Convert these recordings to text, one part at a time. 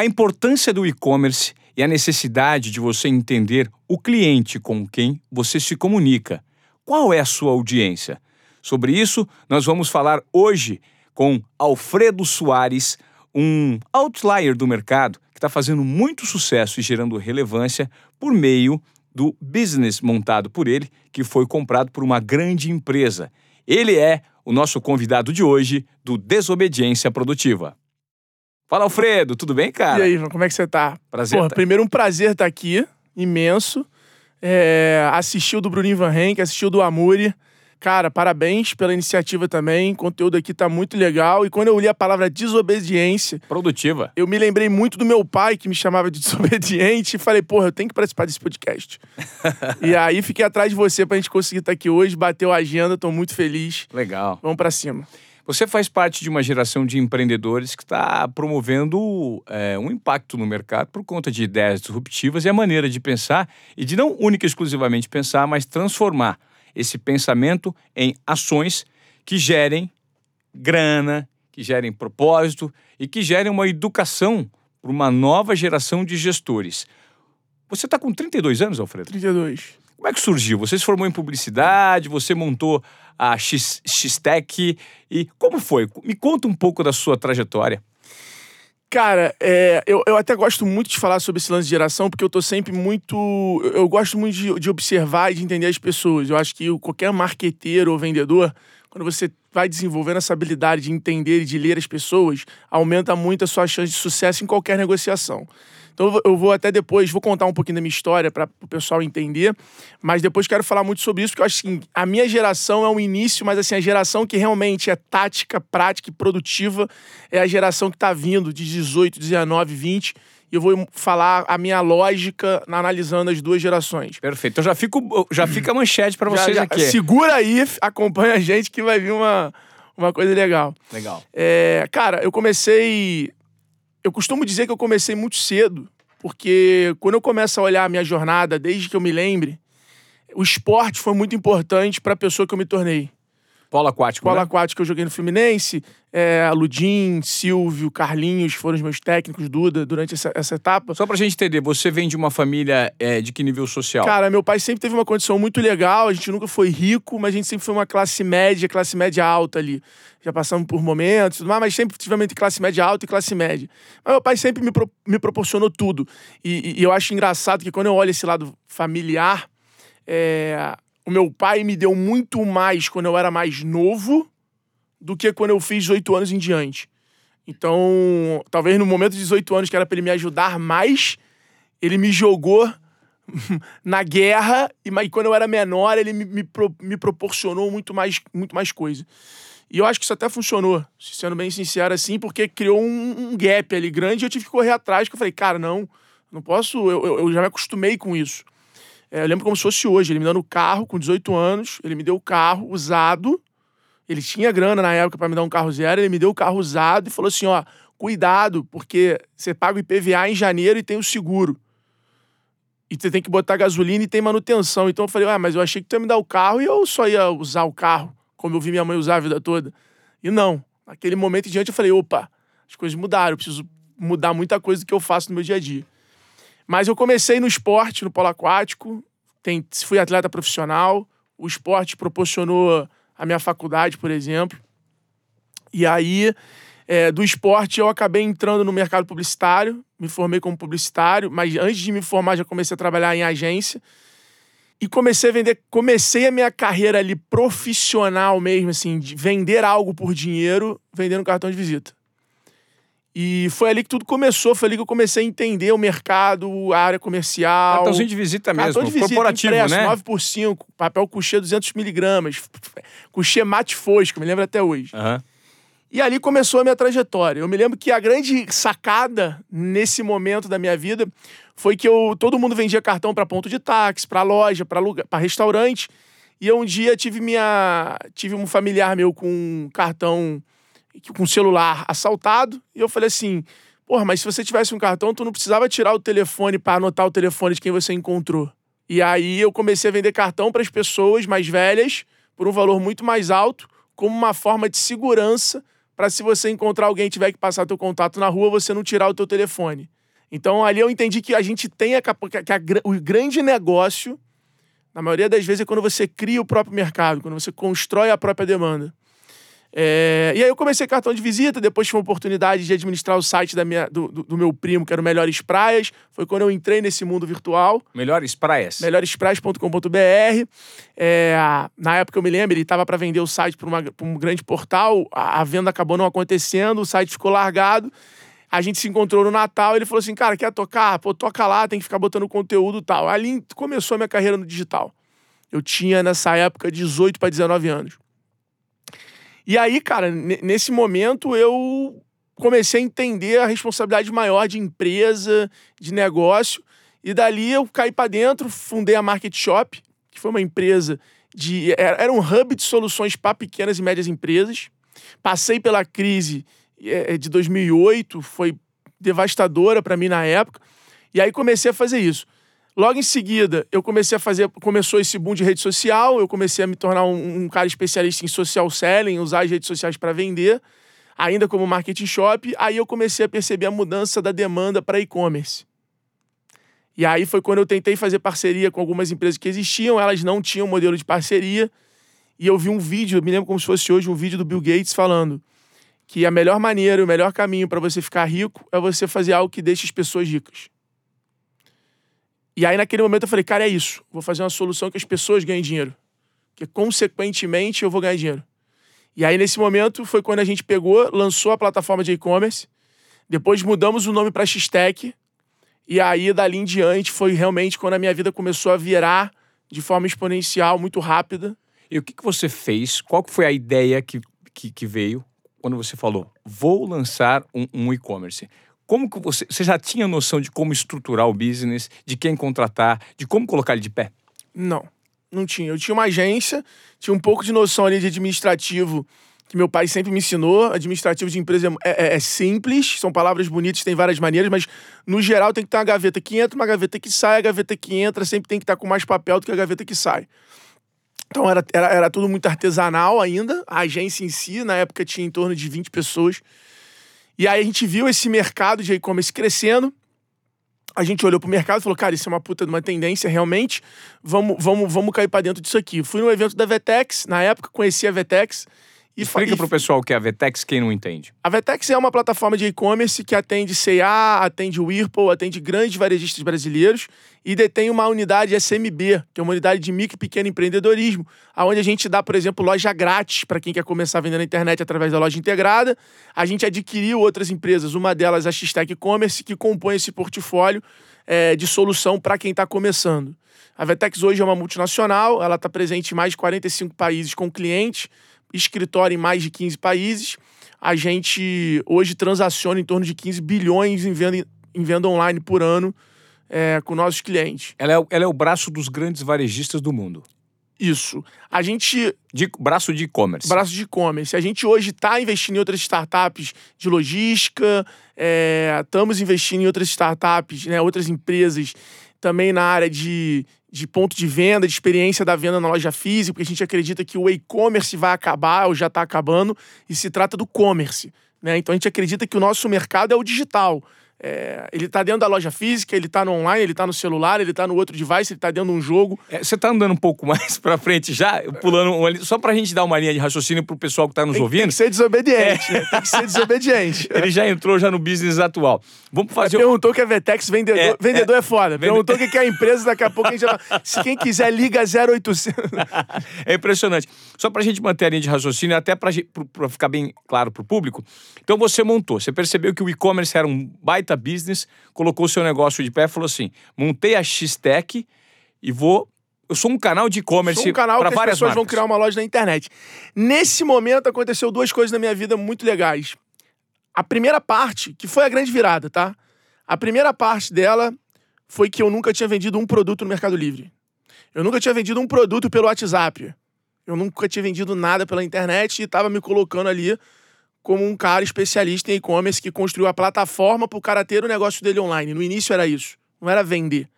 A importância do e-commerce e a necessidade de você entender o cliente com quem você se comunica. Qual é a sua audiência? Sobre isso, nós vamos falar hoje com Alfredo Soares, um outlier do mercado que está fazendo muito sucesso e gerando relevância por meio do business montado por ele, que foi comprado por uma grande empresa. Ele é o nosso convidado de hoje do Desobediência Produtiva. Fala, Alfredo, tudo bem, cara? E aí, como é que você tá? Prazer. Porra, tá... primeiro um prazer estar aqui, imenso. É, assistiu do Bruninho Van Henk, assistiu do Amuri. Cara, parabéns pela iniciativa também. O conteúdo aqui tá muito legal. E quando eu li a palavra desobediência. Produtiva. Eu me lembrei muito do meu pai, que me chamava de desobediente, e falei, porra, eu tenho que participar desse podcast. e aí fiquei atrás de você pra gente conseguir estar aqui hoje, bateu a agenda, tô muito feliz. Legal. Vamos para cima. Você faz parte de uma geração de empreendedores que está promovendo é, um impacto no mercado por conta de ideias disruptivas e a maneira de pensar, e de não única e exclusivamente pensar, mas transformar esse pensamento em ações que gerem grana, que gerem propósito e que gerem uma educação para uma nova geração de gestores. Você está com 32 anos, Alfredo? 32. Como é que surgiu? Você se formou em publicidade, você montou a X-Tech e como foi? Me conta um pouco da sua trajetória. Cara, é, eu, eu até gosto muito de falar sobre esse lance de geração, porque eu tô sempre muito. Eu gosto muito de, de observar e de entender as pessoas. Eu acho que qualquer marqueteiro ou vendedor, quando você vai desenvolvendo essa habilidade de entender e de ler as pessoas, aumenta muito a sua chance de sucesso em qualquer negociação. Então eu vou até depois, vou contar um pouquinho da minha história para o pessoal entender, mas depois quero falar muito sobre isso, porque eu acho que a minha geração é um início, mas assim, a geração que realmente é tática, prática e produtiva é a geração que está vindo de 18, 19, 20 e eu vou falar a minha lógica analisando as duas gerações. Perfeito. Então já, fico, já fica a manchete para vocês já, aqui. Segura aí, acompanha a gente que vai vir uma, uma coisa legal. Legal. É, cara, eu comecei eu costumo dizer que eu comecei muito cedo, porque quando eu começo a olhar a minha jornada, desde que eu me lembre, o esporte foi muito importante para a pessoa que eu me tornei. Polo aquático. Polo né? aquático eu joguei no Fluminense. É, Ludim, Silvio, Carlinhos foram os meus técnicos, Duda, durante essa, essa etapa. Só pra gente entender, você vem de uma família é, de que nível social? Cara, meu pai sempre teve uma condição muito legal. A gente nunca foi rico, mas a gente sempre foi uma classe média, classe média alta ali. Já passamos por momentos, tudo mais, mas sempre tivemos entre classe média alta e classe média. Mas meu pai sempre me, pro, me proporcionou tudo. E, e, eu acho engraçado que quando eu olho esse lado familiar, é, o meu pai me deu muito mais quando eu era mais novo do que quando eu fiz 18 anos em diante. Então, talvez no momento de 18 anos, que era para ele me ajudar mais, ele me jogou na guerra, e mas quando eu era menor, ele me, me, me, proporcionou muito mais, muito mais coisa. E eu acho que isso até funcionou, sendo bem sincero assim, porque criou um, um gap ali grande e eu tive que correr atrás, que eu falei, cara, não, não posso, eu, eu já me acostumei com isso. É, eu lembro como se fosse hoje, ele me dando o carro com 18 anos, ele me deu o carro usado. Ele tinha grana na época para me dar um carro zero, ele me deu o carro usado e falou assim: ó, cuidado, porque você paga o IPVA em janeiro e tem o seguro. E você tem que botar gasolina e tem manutenção. Então eu falei, ah, mas eu achei que tu ia me dar o carro e eu só ia usar o carro, como eu vi minha mãe usar a vida toda. E não. Naquele momento em diante eu falei, opa, as coisas mudaram, eu preciso mudar muita coisa do que eu faço no meu dia a dia. Mas eu comecei no esporte, no polo aquático, tem, fui atleta profissional, o esporte proporcionou a minha faculdade, por exemplo. E aí, é, do esporte, eu acabei entrando no mercado publicitário, me formei como publicitário, mas antes de me formar já comecei a trabalhar em agência. E comecei a vender, comecei a minha carreira ali profissional mesmo, assim, de vender algo por dinheiro, vendendo cartão de visita. E foi ali que tudo começou, foi ali que eu comecei a entender o mercado, a área comercial. Cartãozinho de visita mesmo, Cartão de visita, corporativo, impresso, né? 9 por 5, papel couchê 200 miligramas, couchê mate fosco, me lembro até hoje. Uhum. E ali começou a minha trajetória. Eu me lembro que a grande sacada nesse momento da minha vida foi que eu, todo mundo vendia cartão para ponto de táxi, para loja, para restaurante. E eu um dia tive minha tive um familiar meu com um cartão com celular assaltado. E eu falei assim: porra, mas se você tivesse um cartão, tu não precisava tirar o telefone para anotar o telefone de quem você encontrou. E aí eu comecei a vender cartão para as pessoas mais velhas por um valor muito mais alto, como uma forma de segurança para se você encontrar alguém e tiver que passar teu contato na rua, você não tirar o teu telefone. Então ali eu entendi que a gente tem a, que a, o grande negócio, na maioria das vezes, é quando você cria o próprio mercado, quando você constrói a própria demanda. É, e aí eu comecei cartão de visita, depois tive uma oportunidade de administrar o site da minha, do, do, do, meu primo, que era o Melhores Praias. Foi quando eu entrei nesse mundo virtual. Melhores Praias? Melhorespraias.com.br. É, na época eu me lembro, ele estava para vender o site para um grande portal, a, a, venda acabou não acontecendo, o site ficou largado. A gente se encontrou no Natal, ele falou assim, cara, quer tocar? Pô, toca lá, tem que ficar botando conteúdo e tal. Ali começou a minha carreira no digital. Eu tinha, nessa época, 18 para 19 anos. E aí, cara, nesse momento eu comecei a entender a responsabilidade maior de empresa, de negócio. E dali eu caí para dentro, fundei a Market Shop, que foi uma empresa de. Era um hub de soluções para pequenas e médias empresas. Passei pela crise é, de 2008, foi devastadora para mim na época. E aí comecei a fazer isso. Logo em seguida, eu comecei a fazer. Começou esse boom de rede social, eu comecei a me tornar um, um cara especialista em social selling, usar as redes sociais para vender, ainda como marketing shop. Aí eu comecei a perceber a mudança da demanda para e-commerce. E aí foi quando eu tentei fazer parceria com algumas empresas que existiam, elas não tinham modelo de parceria. E eu vi um vídeo, me lembro como se fosse hoje, um vídeo do Bill Gates falando que a melhor maneira, o melhor caminho para você ficar rico é você fazer algo que deixe as pessoas ricas. E aí, naquele momento, eu falei, cara, é isso. Vou fazer uma solução que as pessoas ganhem dinheiro. Que, consequentemente, eu vou ganhar dinheiro. E aí, nesse momento, foi quando a gente pegou, lançou a plataforma de e-commerce. Depois mudamos o nome para X-Tech. E aí, dali em diante, foi realmente quando a minha vida começou a virar de forma exponencial, muito rápida. E o que, que você fez? Qual foi a ideia que, que, que veio quando você falou, vou lançar um, um e-commerce? Como que você, você já tinha noção de como estruturar o business, de quem contratar, de como colocar ele de pé? Não, não tinha. Eu tinha uma agência, tinha um pouco de noção ali de administrativo que meu pai sempre me ensinou. Administrativo de empresa é, é, é, simples, são palavras bonitas, tem várias maneiras, mas no geral tem que ter uma gaveta que entra, uma gaveta que sai, a gaveta que entra sempre tem que estar com mais papel do que a gaveta que sai. Então era, era, era tudo muito artesanal ainda. A agência em si, na época, tinha em torno de 20 pessoas. E aí a gente viu esse mercado de e-commerce crescendo. A gente olhou pro mercado e falou, cara, isso é uma puta de uma tendência, realmente. Vamos, vamos, vamos cair para dentro disso aqui. Fui no evento da Vetex, na época, conheci a Vetex. Explica para o pessoal o que é a Vetex, quem não entende. A Vetex é uma plataforma de e-commerce que atende C&A, atende Whirlpool, atende grandes varejistas brasileiros e detém uma unidade SMB, que é uma unidade de micro e pequeno empreendedorismo, onde a gente dá, por exemplo, loja grátis para quem quer começar a vender na internet através da loja integrada. A gente adquiriu outras empresas, uma delas a X-Tech E-Commerce, que compõe esse portfólio é, de solução para quem está começando. A Vetex hoje é uma multinacional, ela está presente em mais de 45 países com clientes, escritório em mais de 15 países. A gente hoje transaciona em torno de 15 bilhões em venda, em venda online por ano é, com nossos clientes. Ela é, ela é o braço dos grandes varejistas do mundo. Isso. A gente. De, braço de e-commerce. Braço de e-commerce. A gente hoje está investindo em outras startups de logística, estamos é, investindo em outras startups, né, outras empresas também na área de, de ponto de venda, de experiência da venda na loja física, porque a gente acredita que o e-commerce vai acabar ou já está acabando, e se trata do commerce. Né? Então a gente acredita que o nosso mercado é o digital. É, ele está dentro da loja física, ele está no online, ele está no celular, ele está no outro device, ele está dentro de um jogo. É, você está andando um pouco mais para frente já, pulando um, só para a gente dar uma linha de raciocínio para o pessoal que está nos tem, ouvindo. Tem que ser desobediente, é. né? tem que ser desobediente. ele já entrou já no business atual. Vamos fazer. Perguntou que é Vetex vendedor. É, vendedor é, é foda. Perguntou o que é a empresa, daqui a pouco a gente já. Se quem quiser, liga 0800. é impressionante. Só para a gente manter a linha de raciocínio, até para ficar bem claro para o público. Então você montou, você percebeu que o e-commerce era um baita business colocou o seu negócio de pé e falou assim: montei a X-Tech e vou. Eu sou um canal de e-commerce um canal para várias pessoas marcas. vão criar uma loja na internet. Nesse momento aconteceu duas coisas na minha vida muito legais. A primeira parte, que foi a grande virada, tá? A primeira parte dela foi que eu nunca tinha vendido um produto no Mercado Livre. Eu nunca tinha vendido um produto pelo WhatsApp. Eu nunca tinha vendido nada pela internet e estava me colocando ali como um cara especialista em e-commerce que construiu a plataforma para o cara ter o negócio dele online. No início era isso. Não era vender.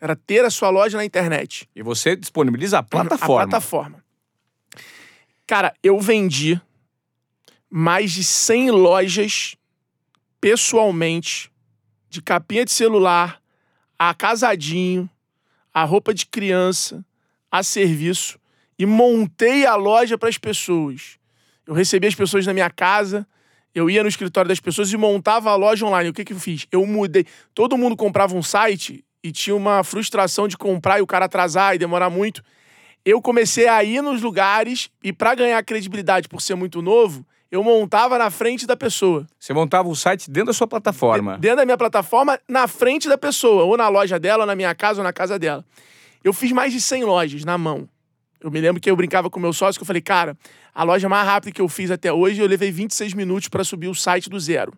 Era ter a sua loja na internet. E você disponibiliza a plataforma. A plataforma. Cara, eu vendi mais de 100 lojas pessoalmente, de capinha de celular, a casadinho, a roupa de criança, a serviço, e montei a loja para as pessoas. Eu recebia as pessoas na minha casa, eu ia no escritório das pessoas e montava a loja online. O que, que eu fiz? Eu mudei. Todo mundo comprava um site e tinha uma frustração de comprar e o cara atrasar e demorar muito. Eu comecei a ir nos lugares e, para ganhar credibilidade por ser muito novo, eu montava na frente da pessoa. Você montava o site dentro da sua plataforma. Dentro da minha plataforma, na frente da pessoa, ou na loja dela, ou na minha casa, ou na casa dela. Eu fiz mais de 100 lojas na mão. Eu me lembro que eu brincava com meu sócio, que eu falei, cara, a loja mais rápida que eu fiz até hoje, eu levei 26 minutos para subir o site do zero.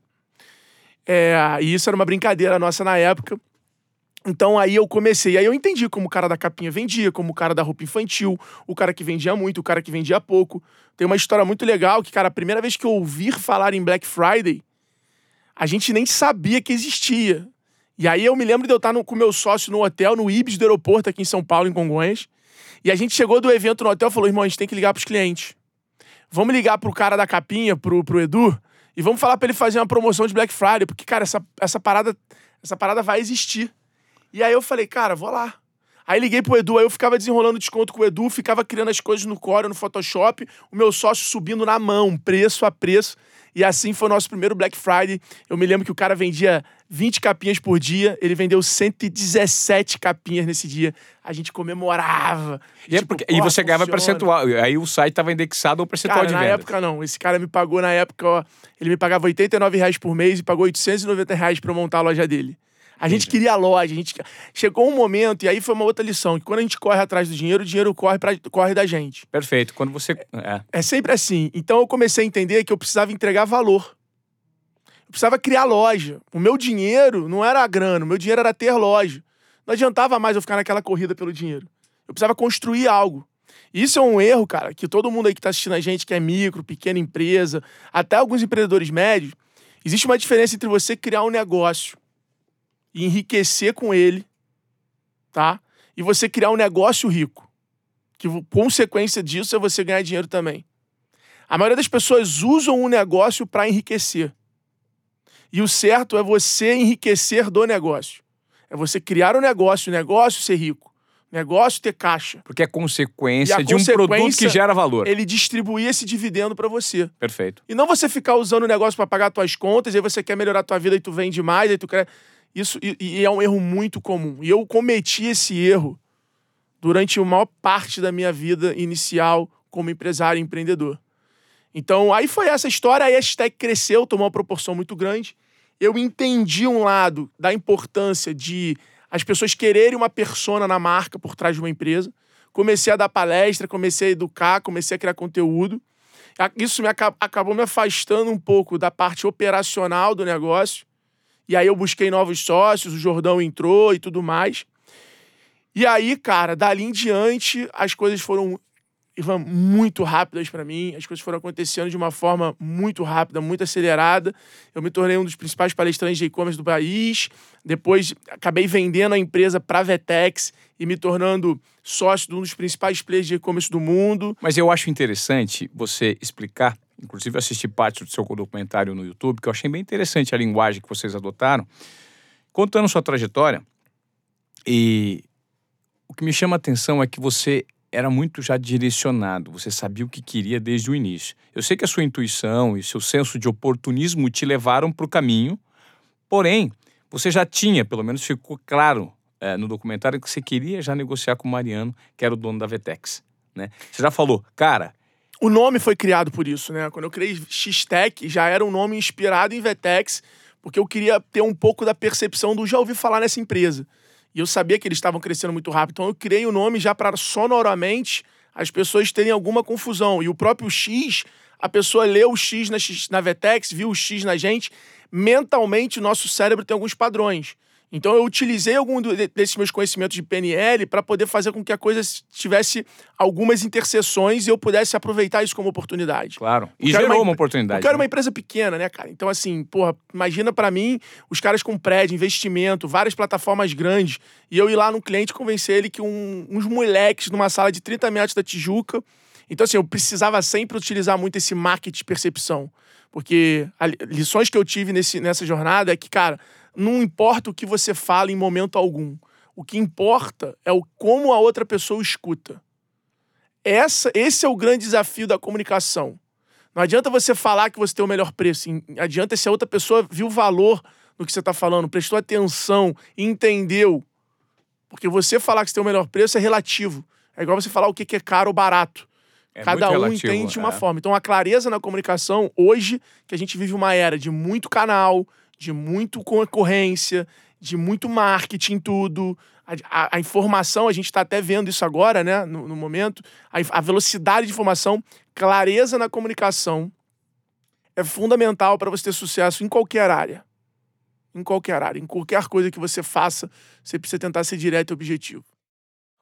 É, e isso era uma brincadeira nossa na época. Então aí eu comecei, aí eu entendi como o cara da capinha vendia, como o cara da roupa infantil, o cara que vendia muito, o cara que vendia pouco. Tem uma história muito legal que, cara, a primeira vez que eu ouvi falar em Black Friday, a gente nem sabia que existia. E aí eu me lembro de eu estar no, com meu sócio no hotel, no Ibis do aeroporto aqui em São Paulo, em Congonhas. E a gente chegou do evento no hotel e falou, irmão, a gente tem que ligar pros clientes. Vamos ligar pro cara da capinha, pro, pro Edu, e vamos falar para ele fazer uma promoção de Black Friday, porque, cara, essa, essa, parada, essa parada vai existir. E aí eu falei, cara, vou lá. Aí liguei pro Edu, aí eu ficava desenrolando desconto com o Edu, ficava criando as coisas no Core, no Photoshop, o meu sócio subindo na mão, preço a preço. E assim foi o nosso primeiro Black Friday. Eu me lembro que o cara vendia 20 capinhas por dia, ele vendeu 117 capinhas nesse dia. A gente comemorava. E, é tipo, é porque, e você ganhava percentual. Aí o site estava indexado ao percentual cara, de venda. Na época não. Esse cara me pagou na época, ó, ele me pagava 89 reais por mês e pagou 890 reais para montar a loja dele. A gente queria a loja, a gente chegou um momento, e aí foi uma outra lição, que quando a gente corre atrás do dinheiro, o dinheiro corre, pra, corre da gente. Perfeito. Quando você. É. é sempre assim. Então eu comecei a entender que eu precisava entregar valor. Eu precisava criar loja. O meu dinheiro não era a grana, o meu dinheiro era ter loja. Não adiantava mais eu ficar naquela corrida pelo dinheiro. Eu precisava construir algo. Isso é um erro, cara, que todo mundo aí que está assistindo a gente, que é micro, pequena empresa, até alguns empreendedores médios, existe uma diferença entre você criar um negócio enriquecer com ele, tá? E você criar um negócio rico. Que consequência disso é você ganhar dinheiro também. A maioria das pessoas usam o um negócio para enriquecer. E o certo é você enriquecer do negócio. É você criar um negócio, o negócio ser rico. Negócio ter caixa. Porque é consequência de um produto que gera valor. Ele distribuir esse dividendo para você. Perfeito. E não você ficar usando o negócio para pagar suas contas, e aí você quer melhorar a tua vida e tu vende mais, aí tu quer. Isso e, e é um erro muito comum. E eu cometi esse erro durante a maior parte da minha vida inicial como empresário e empreendedor. Então, aí foi essa história, aí a hashtag cresceu, tomou uma proporção muito grande. Eu entendi um lado da importância de as pessoas quererem uma persona na marca por trás de uma empresa. Comecei a dar palestra, comecei a educar, comecei a criar conteúdo. Isso me acabou me afastando um pouco da parte operacional do negócio e aí eu busquei novos sócios, o Jordão entrou e tudo mais. E aí, cara, dali em diante, as coisas foram muito rápidas para mim. As coisas foram acontecendo de uma forma muito rápida, muito acelerada. Eu me tornei um dos principais palestrantes de e-commerce do país. Depois, acabei vendendo a empresa para a Vetex e me tornando sócio de um dos principais players de e-commerce do mundo. Mas eu acho interessante você explicar Inclusive, assisti parte do seu documentário no YouTube, que eu achei bem interessante a linguagem que vocês adotaram, contando sua trajetória. E o que me chama a atenção é que você era muito já direcionado, você sabia o que queria desde o início. Eu sei que a sua intuição e seu senso de oportunismo te levaram para o caminho, porém, você já tinha, pelo menos ficou claro é, no documentário, que você queria já negociar com o Mariano, que era o dono da Vetex. Né? Você já falou, cara, o nome foi criado por isso, né? Quando eu criei X-Tech, já era um nome inspirado em Vetex, porque eu queria ter um pouco da percepção do já ouvi falar nessa empresa. E eu sabia que eles estavam crescendo muito rápido. Então eu criei o nome já para sonoramente as pessoas terem alguma confusão. E o próprio X, a pessoa leu o X na, X, na Vetex, viu o X na gente. Mentalmente, o nosso cérebro tem alguns padrões. Então eu utilizei algum desses meus conhecimentos de PNL para poder fazer com que a coisa tivesse algumas interseções e eu pudesse aproveitar isso como oportunidade. Claro. E gerou uma, uma oportunidade. Eu quero né? uma empresa pequena, né, cara? Então assim, porra, imagina para mim os caras com prédio, investimento, várias plataformas grandes e eu ir lá no cliente convencer ele que um, uns moleques numa sala de 30 metros da Tijuca Então, assim, eu precisava sempre utilizar muito esse marketing de percepção. Porque lições que eu tive nesse, nessa jornada é que, cara, não importa o que você fala em momento algum. O que importa é o como a outra pessoa escuta. Essa, esse é o grande desafio da comunicação. Não adianta você falar que você tem o melhor preço. Adianta se a outra pessoa viu valor no que você está falando, prestou atenção, entendeu. Porque você falar que você tem o melhor preço é relativo. É igual você falar o que é caro ou barato. É Cada um relativo, entende de uma é. forma. Então, a clareza na comunicação, hoje, que a gente vive uma era de muito canal, de muito concorrência, de muito marketing, tudo. A, a, a informação, a gente está até vendo isso agora, né, no, no momento. A, a velocidade de informação, clareza na comunicação é fundamental para você ter sucesso em qualquer área. Em qualquer área, em qualquer coisa que você faça, você precisa tentar ser direto e objetivo.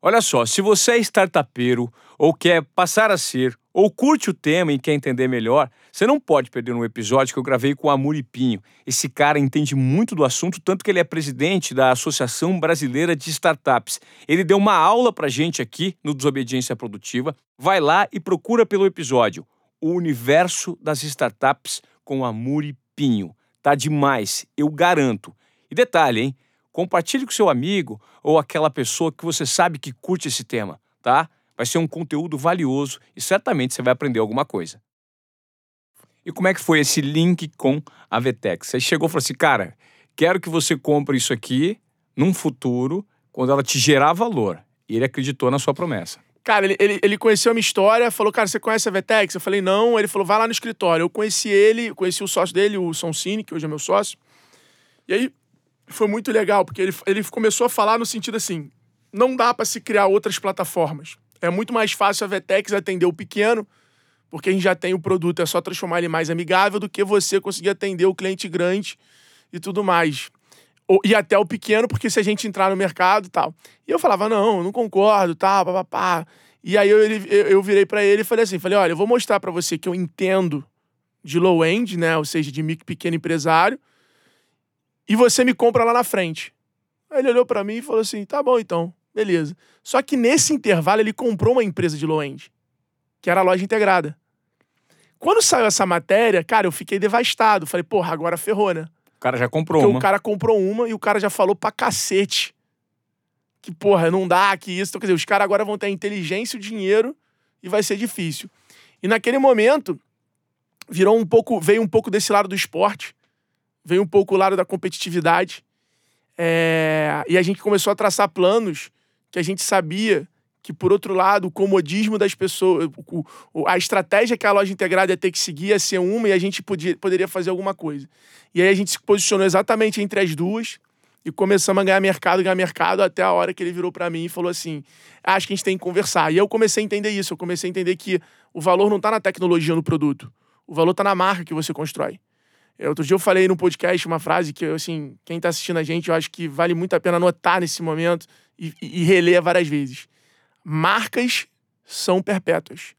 Olha só, se você é startupeiro ou quer passar a ser, ou curte o tema e quer entender melhor, você não pode perder um episódio que eu gravei com o Amuripinho. Esse cara entende muito do assunto, tanto que ele é presidente da Associação Brasileira de Startups. Ele deu uma aula pra gente aqui no Desobediência Produtiva. Vai lá e procura pelo episódio O Universo das Startups com Amuripinho. Tá demais, eu garanto. E detalhe, hein? Compartilhe com seu amigo ou aquela pessoa que você sabe que curte esse tema, tá? Vai ser um conteúdo valioso e certamente você vai aprender alguma coisa. E como é que foi esse link com a Vetex? Você chegou e falou assim, cara, quero que você compre isso aqui num futuro, quando ela te gerar valor. E ele acreditou na sua promessa. Cara, ele, ele, ele, conheceu a minha história, falou, cara, você conhece a Vetex? Eu falei, não. Ele falou, vai lá no escritório. Eu conheci ele, conheci o sócio dele, o Sonsini, que hoje é meu sócio. E aí, foi muito legal, porque ele, ele começou a falar no sentido assim: não dá para se criar outras plataformas. É muito mais fácil a Vetex atender o pequeno, porque a gente já tem o produto, é só transformar ele mais amigável do que você conseguir atender o cliente grande e tudo mais. E até o pequeno, porque se a gente entrar no mercado e tal. E eu falava, não, não concordo, tal, tá, papapá. E aí eu, eu, eu virei para ele e falei assim, falei, olha, eu vou mostrar para você que eu entendo de low-end, né, ou seja, de micro pequeno empresário, e você me compra lá na frente. Aí ele olhou para mim e falou assim: tá bom então, beleza. Só que nesse intervalo ele comprou uma empresa de low-end, que era a loja integrada. Quando saiu essa matéria, cara, eu fiquei devastado. Falei, porra, agora ferrou, né? O cara já comprou Porque uma. o cara comprou uma e o cara já falou pra cacete. Que, porra, não dá, que isso. Então, quer dizer, os caras agora vão ter a inteligência e o dinheiro e vai ser difícil. E naquele momento, virou um pouco, veio um pouco desse lado do esporte veio um pouco o lado da competitividade. É, e a gente começou a traçar planos que a gente sabia que, por outro lado, o comodismo das pessoas, a estratégia que a loja integrada ia ter que seguir ia ser uma e a gente podia, poderia fazer alguma coisa. E aí a gente se posicionou exatamente entre as duas e começamos a ganhar mercado, ganhar mercado, até a hora que ele virou para mim e falou assim: acho que a gente tem que conversar. E eu comecei a entender isso, eu comecei a entender que o valor não está na tecnologia no produto, o valor está na marca que você constrói. Outro dia eu falei no podcast uma frase que, assim, quem tá assistindo a gente, eu acho que vale muito a pena anotar nesse momento e, e reler várias vezes. Marcas são perpétuas.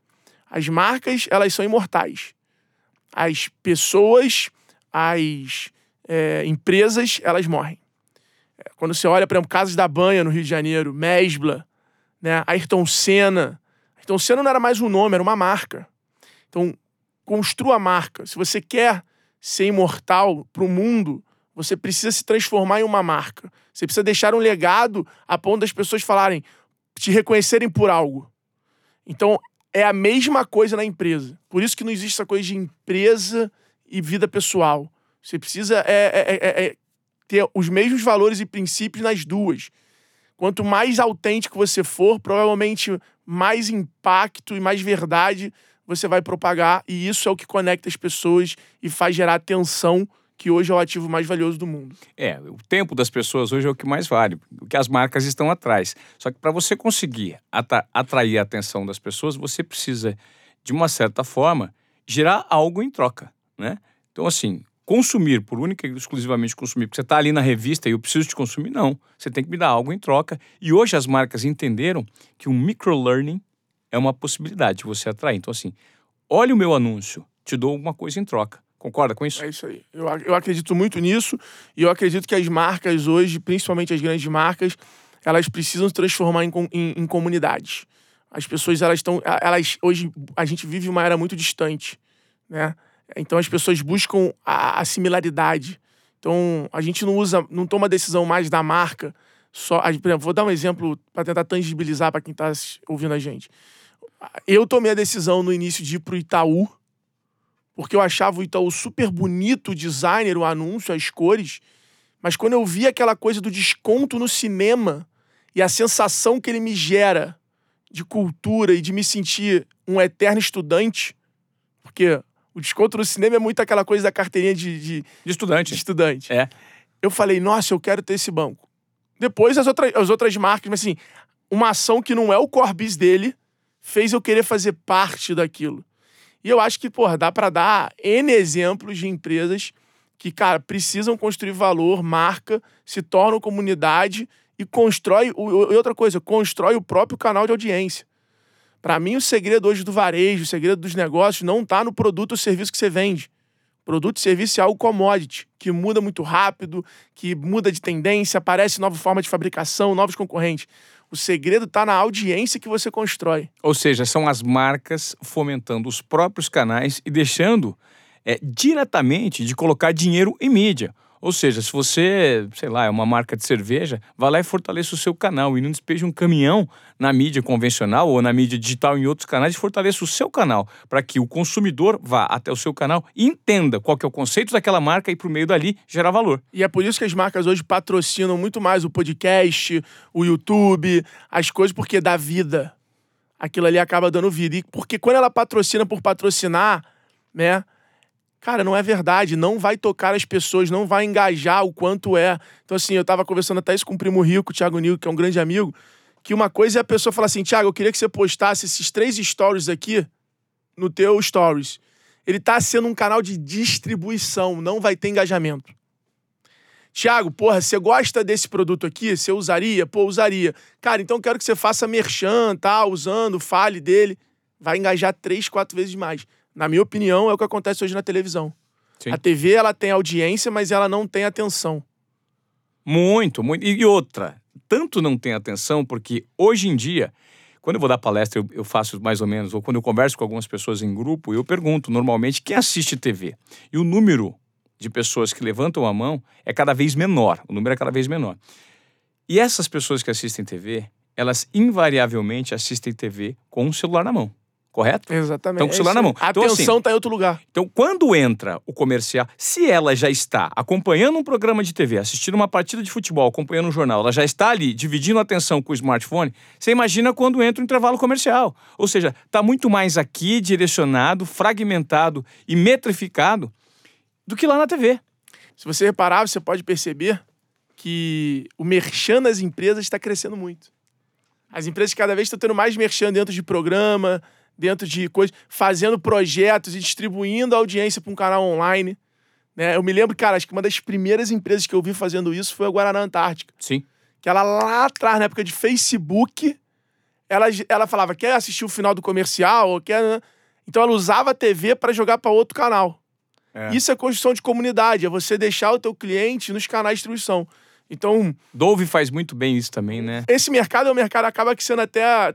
As marcas, elas são imortais. As pessoas, as é, empresas, elas morrem. É, quando você olha, por exemplo, Casas da Banha, no Rio de Janeiro, Mesbla, né, Ayrton Senna. Ayrton Senna não era mais um nome, era uma marca. Então, construa a marca. Se você quer ser imortal para o mundo, você precisa se transformar em uma marca. Você precisa deixar um legado a ponto das pessoas falarem, te reconhecerem por algo. Então, é a mesma coisa na empresa. Por isso que não existe essa coisa de empresa e vida pessoal. Você precisa é, é, é, é ter os mesmos valores e princípios nas duas. Quanto mais autêntico você for, provavelmente mais impacto e mais verdade você vai propagar, e isso é o que conecta as pessoas e faz gerar atenção, que hoje é o ativo mais valioso do mundo. É, o tempo das pessoas hoje é o que mais vale, o que as marcas estão atrás. Só que para você conseguir atrair a atenção das pessoas, você precisa, de uma certa forma, gerar algo em troca, né? Então, assim, consumir por única e exclusivamente consumir, porque você está ali na revista e eu preciso te consumir, não. Você tem que me dar algo em troca. E hoje as marcas entenderam que o microlearning é uma possibilidade de você atrair. Então, assim, olha o meu anúncio, te dou alguma coisa em troca. Concorda com isso? É isso aí. Eu, eu acredito muito nisso e eu acredito que as marcas hoje, principalmente as grandes marcas, elas precisam se transformar em, em, em comunidades. As pessoas, elas estão. Elas, hoje, a gente vive uma era muito distante, né? Então as pessoas buscam a, a similaridade. Então a gente não usa, não toma decisão mais da marca. Só, por exemplo, vou dar um exemplo para tentar tangibilizar para quem está ouvindo a gente. Eu tomei a decisão no início de ir pro Itaú, porque eu achava o Itaú super bonito, o designer, o anúncio, as cores. Mas quando eu vi aquela coisa do desconto no cinema e a sensação que ele me gera de cultura e de me sentir um eterno estudante, porque o desconto no cinema é muito aquela coisa da carteirinha de, de, de estudante. De estudante. É. Eu falei, nossa, eu quero ter esse banco. Depois as outras, as outras marcas, mas assim, uma ação que não é o core dele fez eu querer fazer parte daquilo. E eu acho que, porra, dá para dar N exemplos de empresas que, cara, precisam construir valor, marca, se tornam comunidade e constrói. E outra coisa, constrói o próprio canal de audiência. Para mim, o segredo hoje do varejo, o segredo dos negócios, não está no produto ou serviço que você vende. Produto e serviço é algo commodity, que muda muito rápido, que muda de tendência, aparece nova forma de fabricação, novos concorrentes. O segredo está na audiência que você constrói. Ou seja, são as marcas fomentando os próprios canais e deixando é, diretamente de colocar dinheiro em mídia. Ou seja, se você, sei lá, é uma marca de cerveja, vá lá e fortaleça o seu canal e não despeje um caminhão na mídia convencional ou na mídia digital em outros canais e fortaleça o seu canal para que o consumidor vá até o seu canal e entenda qual que é o conceito daquela marca e por meio dali gerar valor. E é por isso que as marcas hoje patrocinam muito mais o podcast, o YouTube, as coisas porque dá vida. Aquilo ali acaba dando vida. E porque quando ela patrocina por patrocinar, né? Cara, não é verdade, não vai tocar as pessoas, não vai engajar o quanto é. Então, assim, eu tava conversando até isso com o primo rico, o Thiago Nil, que é um grande amigo, que uma coisa é a pessoa falar assim, Thiago, eu queria que você postasse esses três stories aqui no teu stories. Ele tá sendo um canal de distribuição, não vai ter engajamento. Tiago, porra, você gosta desse produto aqui? Você usaria? Pô, usaria. Cara, então quero que você faça merchan, tá? Usando, fale dele. Vai engajar três, quatro vezes mais na minha opinião, é o que acontece hoje na televisão. Sim. A TV ela tem audiência, mas ela não tem atenção. Muito, muito. E outra, tanto não tem atenção porque hoje em dia, quando eu vou dar palestra, eu, eu, faço mais ou menos, ou quando eu converso com algumas pessoas em grupo, eu pergunto normalmente quem assiste TV. E o número de pessoas que levantam a mão é cada vez menor. O número é cada vez menor. E essas pessoas que assistem TV, elas invariavelmente assistem TV com um celular na mão correto? Exatamente. Estão com o celular é na mão. A então, atenção está assim, tá em outro lugar. Então, quando entra o comercial, se ela já está acompanhando um programa de TV, assistindo uma partida de futebol, acompanhando um jornal, ela já está ali dividindo a atenção com o smartphone, você imagina quando entra o intervalo comercial. Ou seja, está muito mais aqui direcionado, fragmentado e metrificado do que lá na TV. Se você reparar, você pode perceber que o merchan das empresas está crescendo muito. As empresas cada vez estão tendo mais merchan dentro de programa, dentro de coisas, fazendo projetos e distribuindo a audiência para um canal online. Né? Eu me lembro, cara, acho que uma das primeiras empresas que eu vi fazendo isso foi a Guaraná Antártica. Sim. Que ela lá atrás, na época de Facebook, ela, ela falava, quer assistir o final do comercial? Ou quer... Né? Então ela usava a TV para jogar para outro canal. É. Isso é construção de comunidade, é você deixar o teu cliente nos canais de distribuição. Então. Dove faz muito bem isso também, né? Esse mercado é um mercado acaba que sendo até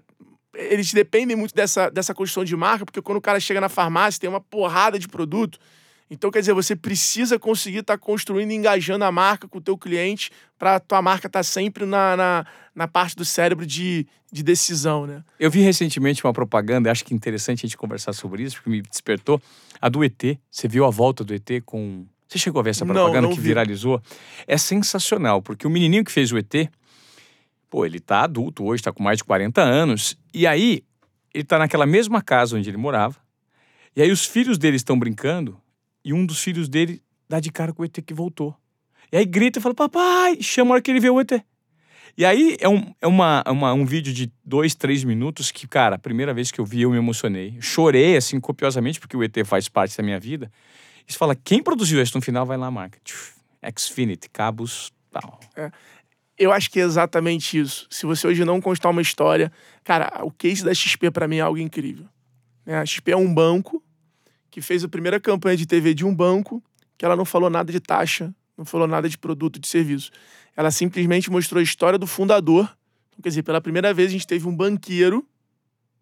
eles dependem muito dessa, dessa construção de marca, porque quando o cara chega na farmácia tem uma porrada de produto. Então, quer dizer, você precisa conseguir estar tá construindo e engajando a marca com o teu cliente para a tua marca estar tá sempre na, na, na, parte do cérebro de, de decisão, né? Eu vi recentemente uma propaganda, acho que é interessante a gente conversar sobre isso, porque me despertou, a do ET. Você viu a volta do ET com... Você chegou a ver essa propaganda não, não que vi. viralizou? É sensacional, porque o menininho que fez o ET, Pô, ele tá adulto hoje, tá com mais de 40 anos. E aí, ele tá naquela mesma casa onde ele morava. E aí os filhos dele estão brincando. E um dos filhos dele dá de cara com o ET que voltou. E aí grita e fala, papai, chama a hora que ele vê o ET. E aí é, um, é uma, uma, um vídeo de dois, três minutos que, cara, a primeira vez que eu vi eu me emocionei. Chorei, assim, copiosamente, porque o ET faz parte da minha vida. E você fala, quem produziu isso? No final vai lá, marca. Xfinity, cabos, tal. É. Eu acho que é exatamente isso. Se você hoje não constar uma história, cara, o case da XP para mim é algo incrível. Né? A XP é um banco que fez a primeira campanha de TV de um banco que ela não falou nada de taxa, não falou nada de produto, de serviço. Ela simplesmente mostrou a história do fundador. Então, quer dizer, pela primeira vez a gente teve um banqueiro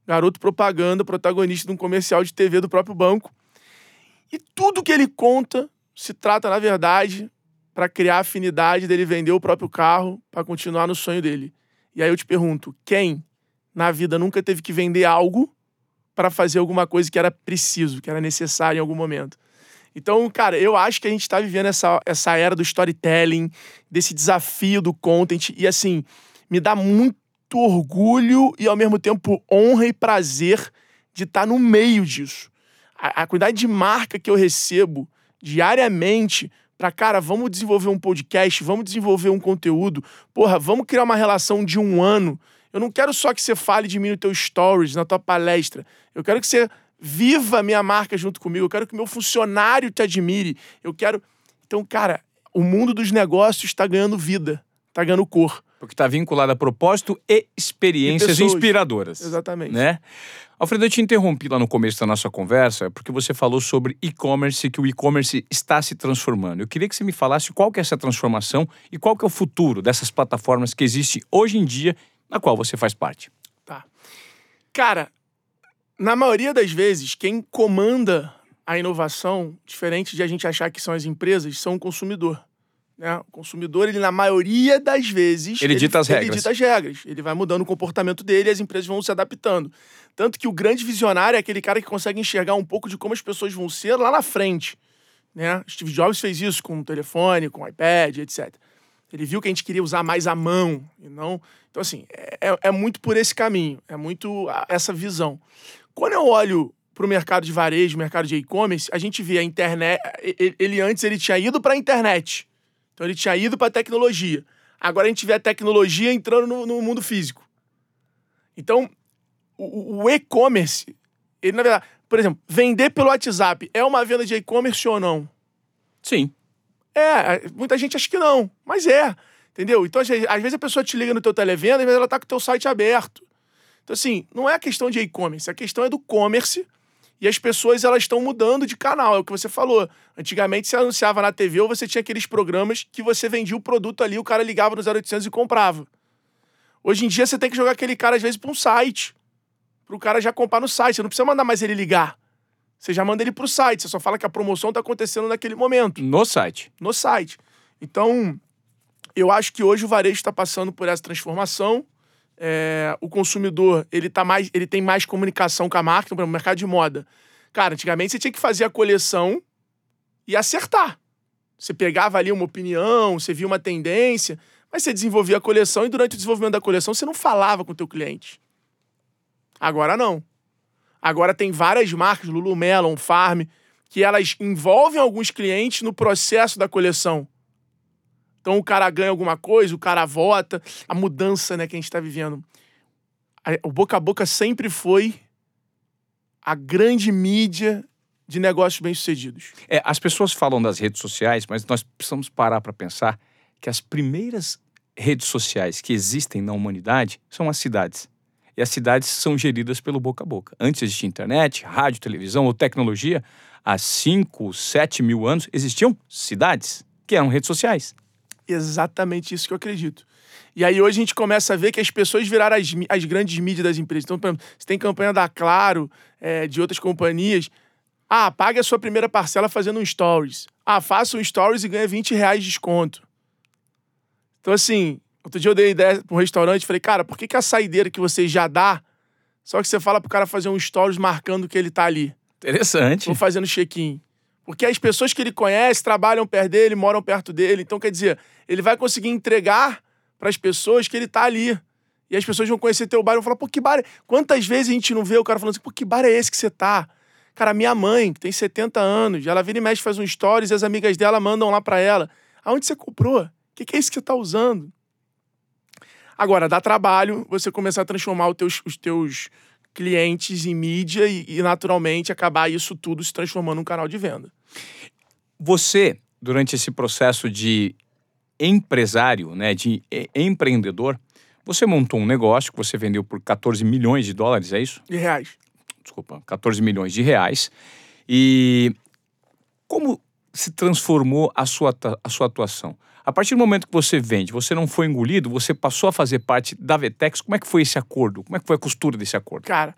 garoto propaganda, protagonista de um comercial de TV do próprio banco. E tudo que ele conta se trata, na verdade, para criar afinidade dele vender o próprio carro para continuar no sonho dele. E aí eu te pergunto, quem na vida nunca teve que vender algo para fazer alguma coisa que era preciso, que era necessário em algum momento? Então, cara, eu acho que a gente está vivendo essa, essa era do storytelling, desse desafio do content, e assim, me dá muito orgulho e ao mesmo tempo honra e prazer de estar tá no meio disso. A, a quantidade de marca que eu recebo diariamente para, cara, vamos desenvolver um podcast, vamos desenvolver um conteúdo, porra, vamos criar uma relação de um ano. Eu não quero só que você fale de mim no teu stories, na tua palestra. Eu quero que você viva a minha marca junto comigo. Eu quero que meu funcionário te admire. Eu quero. Então, cara, o mundo dos negócios está ganhando vida, está ganhando cor. Porque está vinculado a propósito e experiências e inspiradoras. Exatamente. Né? Alfredo, eu te interrompi lá no começo da nossa conversa porque você falou sobre e-commerce, que o e-commerce está se transformando. Eu queria que você me falasse qual que é essa transformação e qual que é o futuro dessas plataformas que existem hoje em dia, na qual você faz parte. Tá. Cara, na maioria das vezes, quem comanda a inovação, diferente de a gente achar que são as empresas, são o consumidor. Né? O consumidor, ele, na maioria das vezes. Ele, ele dita as ele regras. Ele dita as regras. Ele vai mudando o comportamento dele e as empresas vão se adaptando. Tanto que o grande visionário é aquele cara que consegue enxergar um pouco de como as pessoas vão ser lá na frente. Né? Steve Jobs fez isso com o telefone, com o iPad, etc. Ele viu que a gente queria usar mais a mão e não. Então, assim, é, é, é muito por esse caminho, é muito essa visão. Quando eu olho para o mercado de varejo, mercado de e-commerce, a gente vê a internet. Ele antes ele tinha ido para a internet. Então ele tinha ido para a tecnologia. Agora a gente vê a tecnologia entrando no, no mundo físico. Então, o, o e-commerce, ele na verdade, por exemplo, vender pelo WhatsApp é uma venda de e-commerce ou não? Sim. É, muita gente acha que não, mas é. Entendeu? Então, às vezes a pessoa te liga no teu televenda, às vezes ela tá com o teu site aberto. Então, assim, não é a questão de e-commerce, a questão é do commerce e as pessoas elas estão mudando de canal, é o que você falou. Antigamente você anunciava na TV ou você tinha aqueles programas que você vendia o produto ali, o cara ligava no 0800 e comprava. Hoje em dia você tem que jogar aquele cara às vezes para um site, para o cara já comprar no site. Você não precisa mandar mais ele ligar. Você já manda ele para o site, você só fala que a promoção está acontecendo naquele momento. No site. No site. Então, eu acho que hoje o varejo está passando por essa transformação é, o consumidor ele, tá mais, ele tem mais comunicação com a marca, no mercado de moda. Cara, antigamente você tinha que fazer a coleção e acertar. Você pegava ali uma opinião, você via uma tendência, mas você desenvolvia a coleção e durante o desenvolvimento da coleção você não falava com o teu cliente. Agora não. Agora tem várias marcas, Lululemon, Farm, que elas envolvem alguns clientes no processo da coleção. Então o cara ganha alguma coisa, o cara vota, a mudança né, que a gente está vivendo. O boca a boca sempre foi a grande mídia de negócios bem-sucedidos. É, as pessoas falam das redes sociais, mas nós precisamos parar para pensar que as primeiras redes sociais que existem na humanidade são as cidades. E as cidades são geridas pelo boca a boca. Antes existia internet, rádio, televisão ou tecnologia, há 5, 7 mil anos existiam cidades, que eram redes sociais exatamente isso que eu acredito. E aí hoje a gente começa a ver que as pessoas viraram as, as grandes mídias das empresas. Então, por exemplo, você tem campanha da Claro, é, de outras companhias. Ah, pague a sua primeira parcela fazendo um stories. Ah, faça um stories e ganha 20 reais de desconto. Então, assim, outro dia eu dei ideia para um restaurante e falei, cara, por que, que a saideira que você já dá, só que você fala pro cara fazer um stories marcando que ele tá ali? Interessante. Ou fazendo check-in. Porque as pessoas que ele conhece trabalham perto dele, moram perto dele. Então, quer dizer, ele vai conseguir entregar para as pessoas que ele tá ali. E as pessoas vão conhecer teu bar e vão falar, pô, que bar é... Quantas vezes a gente não vê o cara falando assim, pô, que bar é esse que você tá? Cara, minha mãe, que tem 70 anos, ela vira e mexe, faz um stories e as amigas dela mandam lá para ela. Aonde você comprou? O que, que é isso que você tá usando? Agora, dá trabalho você começar a transformar os teus, os teus clientes em mídia e, e, naturalmente, acabar isso tudo se transformando num canal de venda. Você, durante esse processo de empresário, né, de empreendedor, você montou um negócio que você vendeu por 14 milhões de dólares, é isso? De reais. Desculpa, 14 milhões de reais. E como se transformou a sua, a sua atuação? A partir do momento que você vende, você não foi engolido, você passou a fazer parte da Vetex. Como é que foi esse acordo? Como é que foi a costura desse acordo? Cara,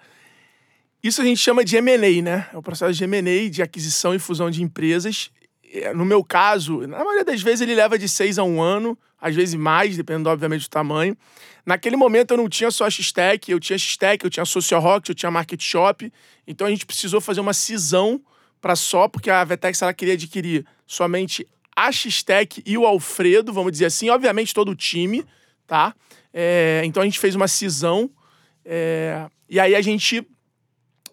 isso a gente chama de M&A, né? É o processo de M&A, de aquisição e fusão de empresas. É, no meu caso, na maioria das vezes ele leva de seis a um ano, às vezes mais, dependendo, obviamente, do tamanho. Naquele momento eu não tinha só a X-Tech, eu tinha X-Tech, eu tinha Social Rock, eu tinha Market Shop. Então a gente precisou fazer uma cisão para só, porque a Vetex ela queria adquirir somente a X-Tech e o Alfredo, vamos dizer assim, obviamente todo o time, tá? É, então a gente fez uma cisão é, e aí a gente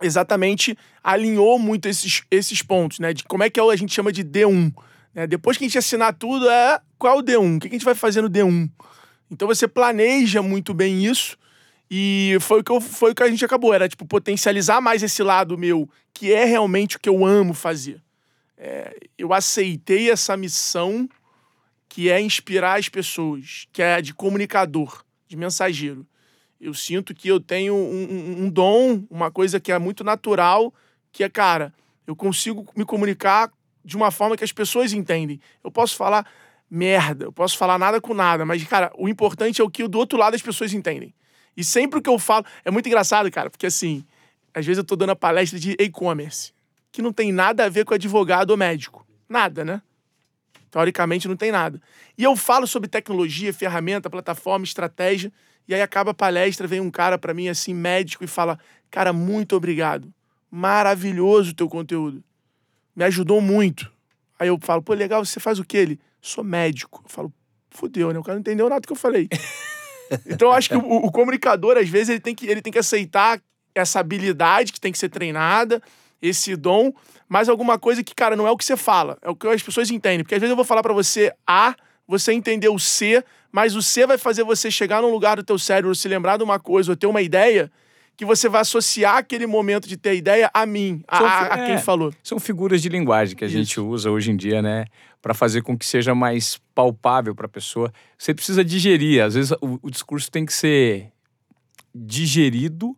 exatamente alinhou muito esses, esses pontos, né? De como é que é a gente chama de D1. Né? Depois que a gente assinar tudo, é qual o D1? O que a gente vai fazer no D1? Então você planeja muito bem isso. E foi o que, eu, foi o que a gente acabou. Era, tipo, potencializar mais esse lado meu, que é realmente o que eu amo fazer. É, eu aceitei essa missão que é inspirar as pessoas, que é de comunicador, de mensageiro. Eu sinto que eu tenho um, um, um dom, uma coisa que é muito natural, que é, cara, eu consigo me comunicar de uma forma que as pessoas entendem. Eu posso falar merda, eu posso falar nada com nada, mas, cara, o importante é o que do outro lado as pessoas entendem. E sempre que eu falo. É muito engraçado, cara, porque assim, às vezes eu tô dando a palestra de e-commerce que não tem nada a ver com advogado ou médico. Nada, né? Teoricamente não tem nada. E eu falo sobre tecnologia, ferramenta, plataforma, estratégia, e aí acaba a palestra, vem um cara para mim assim, médico, e fala: Cara, muito obrigado. Maravilhoso o teu conteúdo. Me ajudou muito. Aí eu falo: Pô, legal, você faz o quê? Ele: Sou médico. Eu falo: Fudeu, né? O cara não entendeu nada do que eu falei. então acho que o, o comunicador, às vezes, ele tem, que, ele tem que aceitar essa habilidade que tem que ser treinada esse dom, mas alguma coisa que, cara, não é o que você fala, é o que as pessoas entendem. Porque às vezes eu vou falar para você A, você entender o C, mas o C vai fazer você chegar num lugar do teu cérebro, se lembrar de uma coisa ou ter uma ideia que você vai associar aquele momento de ter ideia a mim, a, a, a quem é, falou. São figuras de linguagem que a Isso. gente usa hoje em dia, né? Para fazer com que seja mais palpável para a pessoa. Você precisa digerir. Às vezes o, o discurso tem que ser digerido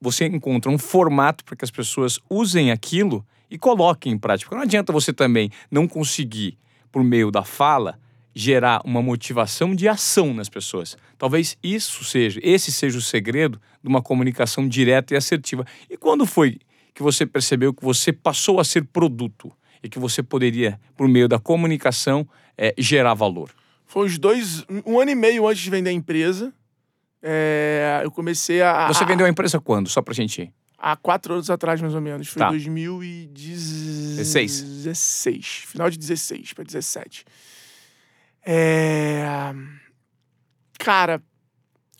você encontra um formato para que as pessoas usem aquilo e coloquem em prática. Não adianta você também não conseguir, por meio da fala, gerar uma motivação de ação nas pessoas. Talvez isso seja, esse seja o segredo de uma comunicação direta e assertiva. E quando foi que você percebeu que você passou a ser produto e que você poderia, por meio da comunicação, é, gerar valor? Foi uns dois, um ano e meio antes de vender a empresa. É, eu comecei a. Você vendeu a empresa quando? Só pra gente ir. Há quatro anos atrás, mais ou menos. Foi tá. 2016. 16. Final de 16 para 17. É... Cara,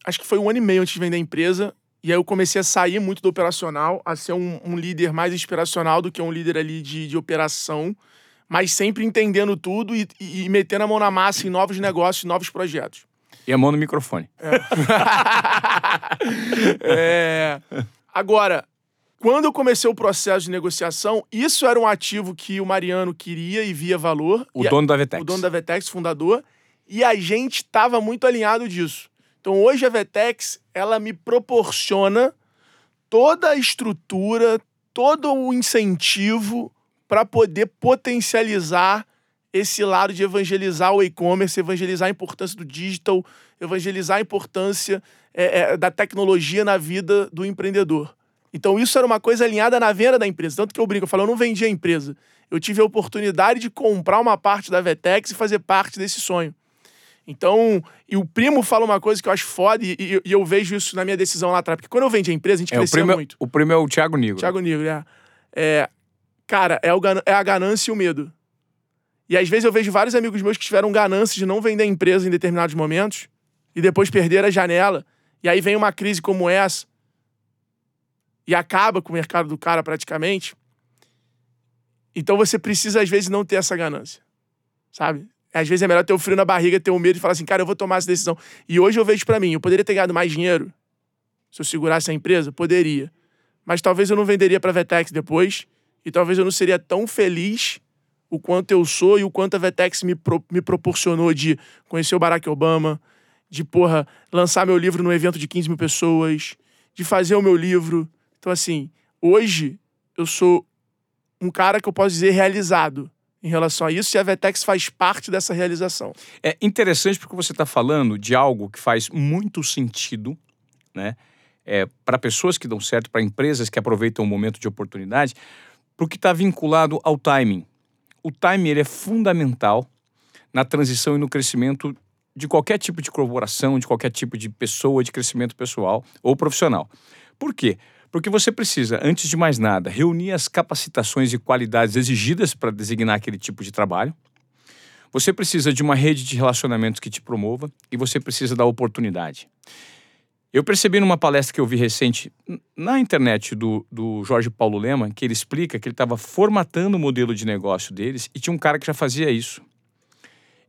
acho que foi um ano e meio antes de vender a empresa. E aí eu comecei a sair muito do operacional, a ser um, um líder mais inspiracional do que um líder ali de, de operação, mas sempre entendendo tudo e, e, e metendo a mão na massa em novos negócios, novos projetos. E a mão no microfone. É. é... Agora, quando eu comecei o processo de negociação, isso era um ativo que o Mariano queria e via valor. O dono da Vetex. O dono da Vetex, fundador. E a gente estava muito alinhado disso. Então hoje a Vetex, ela me proporciona toda a estrutura, todo o incentivo para poder potencializar esse lado de evangelizar o e-commerce, evangelizar a importância do digital, evangelizar a importância é, é, da tecnologia na vida do empreendedor. Então, isso era uma coisa alinhada na venda da empresa. Tanto que eu brinco, eu falo, eu não vendi a empresa. Eu tive a oportunidade de comprar uma parte da Vetex e fazer parte desse sonho. Então, e o primo fala uma coisa que eu acho foda e, e, e eu vejo isso na minha decisão lá atrás. Porque quando eu vendi a empresa, a gente é, cresceu o primo, é muito. O primo é o Thiago Nigro. Thiago Nigro, é. é cara, é, o, é a ganância e o medo. E às vezes eu vejo vários amigos meus que tiveram ganância de não vender a empresa em determinados momentos e depois perder a janela. E aí vem uma crise como essa e acaba com o mercado do cara praticamente. Então você precisa, às vezes, não ter essa ganância. Sabe? Às vezes é melhor ter o frio na barriga, ter o medo e falar assim, cara, eu vou tomar essa decisão. E hoje eu vejo para mim, eu poderia ter ganhado mais dinheiro se eu segurasse a empresa? Poderia. Mas talvez eu não venderia pra Vetex depois. E talvez eu não seria tão feliz o quanto eu sou e o quanto a Vetex me, pro, me proporcionou de conhecer o Barack Obama, de, porra, lançar meu livro num evento de 15 mil pessoas, de fazer o meu livro. Então, assim, hoje eu sou um cara que eu posso dizer realizado. em relação a isso e a Vetex faz parte dessa realização. É interessante porque você está falando de algo que faz muito sentido, né? É, para pessoas que dão certo, para empresas que aproveitam o momento de oportunidade, porque está vinculado ao timing. O timing ele é fundamental na transição e no crescimento de qualquer tipo de corporação, de qualquer tipo de pessoa, de crescimento pessoal ou profissional. Por quê? Porque você precisa, antes de mais nada, reunir as capacitações e qualidades exigidas para designar aquele tipo de trabalho. Você precisa de uma rede de relacionamentos que te promova e você precisa da oportunidade. Eu percebi numa palestra que eu vi recente na internet do, do Jorge Paulo Lema que ele explica que ele estava formatando o modelo de negócio deles e tinha um cara que já fazia isso.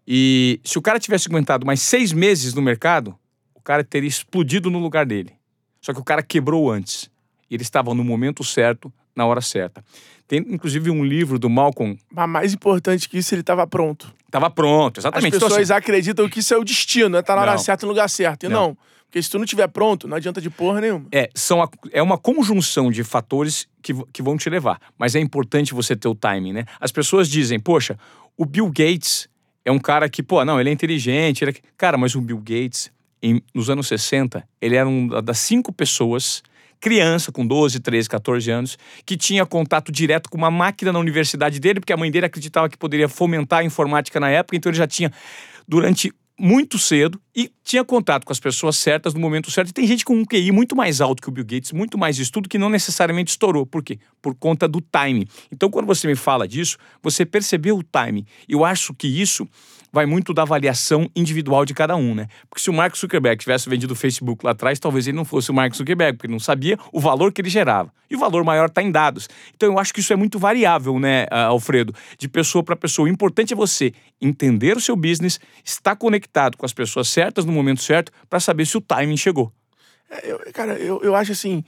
E se o cara tivesse aguentado mais seis meses no mercado, o cara teria explodido no lugar dele. Só que o cara quebrou antes ele estava no momento certo, na hora certa. Tem inclusive um livro do Malcolm. Mas mais importante que isso, ele estava pronto. Estava pronto, exatamente. As pessoas então, assim... acreditam que isso é o destino, é estar tá na hora certa no lugar certo. E não. não. Porque se tu não estiver pronto, não adianta de porra nenhuma. É, são a, é uma conjunção de fatores que, que vão te levar. Mas é importante você ter o timing, né? As pessoas dizem, poxa, o Bill Gates é um cara que, pô, não, ele é inteligente. Ele é... Cara, mas o Bill Gates, em, nos anos 60, ele era uma das cinco pessoas criança com 12, 13, 14 anos, que tinha contato direto com uma máquina na universidade dele, porque a mãe dele acreditava que poderia fomentar a informática na época, então ele já tinha, durante muito cedo, e tinha contato com as pessoas certas no momento certo. E tem gente com um QI muito mais alto que o Bill Gates, muito mais estudo, que não necessariamente estourou. Por quê? Por conta do time. Então, quando você me fala disso, você percebeu o time. Eu acho que isso vai muito da avaliação individual de cada um, né? Porque se o Mark Zuckerberg tivesse vendido o Facebook lá atrás, talvez ele não fosse o Mark Zuckerberg, porque ele não sabia o valor que ele gerava. E o valor maior está em dados. Então eu acho que isso é muito variável, né, Alfredo? De pessoa para pessoa. O importante é você entender o seu business, estar conectado com as pessoas certas no momento certo, para saber se o timing chegou. É, eu, cara, eu, eu acho assim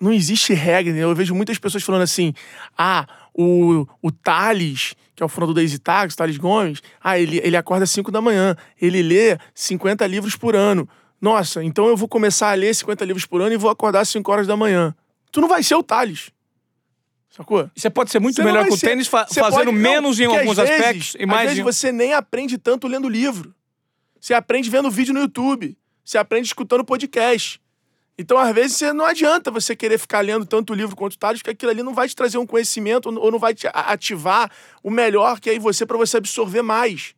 não existe regra. Né? Eu vejo muitas pessoas falando assim: ah, o, o Thales, que é o fundador da Easy Tax, Thales Gomes, ah, ele, ele acorda às 5 da manhã, ele lê 50 livros por ano. Nossa, então eu vou começar a ler 50 livros por ano e vou acordar às 5 horas da manhã. Tu não vai ser o Thales. Sacou? Você pode ser muito você melhor que o tênis, fa fazendo pode, menos não, em alguns vezes, aspectos e mais. Às vezes em... você nem aprende tanto lendo livro. Você aprende vendo vídeo no YouTube. Você aprende escutando podcast. Então, às vezes, você não adianta você querer ficar lendo tanto livro quanto Tales, porque aquilo ali não vai te trazer um conhecimento ou não vai te ativar o melhor que é em você para você absorver mais.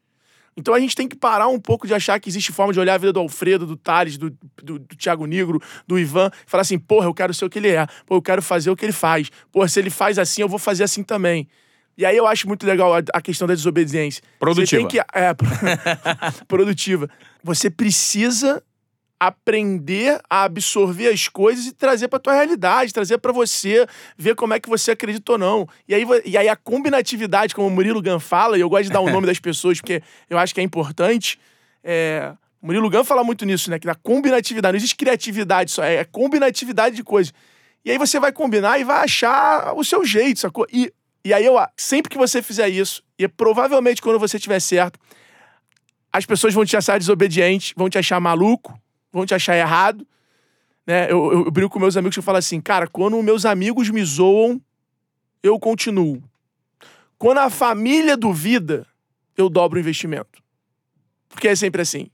Então a gente tem que parar um pouco de achar que existe forma de olhar a vida do Alfredo, do Thales, do, do, do Thiago Negro, do Ivan, e falar assim, porra, eu quero ser o que ele é, pô, eu quero fazer o que ele faz. Porra, se ele faz assim, eu vou fazer assim também. E aí eu acho muito legal a, a questão da desobediência. Produtiva. Você tem que, é, produtiva. Você precisa aprender a absorver as coisas e trazer para tua realidade, trazer para você, ver como é que você acredita ou não. E aí, e aí a combinatividade, como o Murilo Gun fala, e eu gosto de dar o nome das pessoas porque eu acho que é importante, é... O Murilo Gun fala muito nisso, né? Que na combinatividade, não existe criatividade só, é combinatividade de coisas. E aí você vai combinar e vai achar o seu jeito, sacou? E, e aí eu, sempre que você fizer isso, e provavelmente quando você tiver certo, as pessoas vão te achar desobediente, vão te achar maluco, vão te achar errado. Né? Eu, eu, eu brinco com meus amigos eu falo assim, cara, quando meus amigos me zoam, eu continuo. Quando a família duvida, eu dobro o investimento. Porque é sempre assim.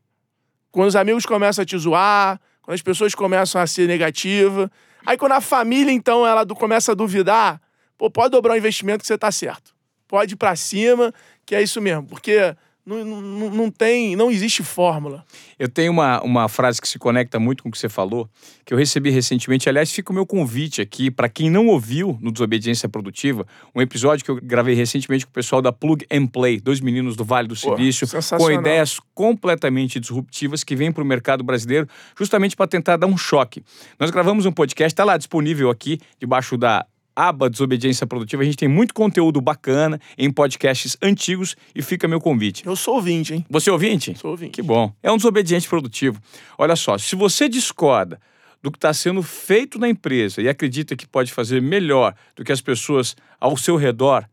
Quando os amigos começam a te zoar, quando as pessoas começam a ser negativa, aí quando a família, então, ela começa a duvidar, pô, pode dobrar o investimento que você tá certo. Pode ir pra cima, que é isso mesmo. Porque não, não, não, tem, não existe fórmula. Eu tenho uma, uma frase que se conecta muito com o que você falou, que eu recebi recentemente. Aliás, fica o meu convite aqui para quem não ouviu no Desobediência Produtiva, um episódio que eu gravei recentemente com o pessoal da Plug and Play, dois meninos do Vale do Silício, com ideias completamente disruptivas que vêm para o mercado brasileiro, justamente para tentar dar um choque. Nós gravamos um podcast, está lá disponível aqui, debaixo da aba Desobediência Produtiva, a gente tem muito conteúdo bacana em podcasts antigos e fica meu convite. Eu sou ouvinte, hein? Você é ouvinte? Sou ouvinte. Que bom. É um desobediente produtivo. Olha só, se você discorda do que está sendo feito na empresa e acredita que pode fazer melhor do que as pessoas ao seu redor,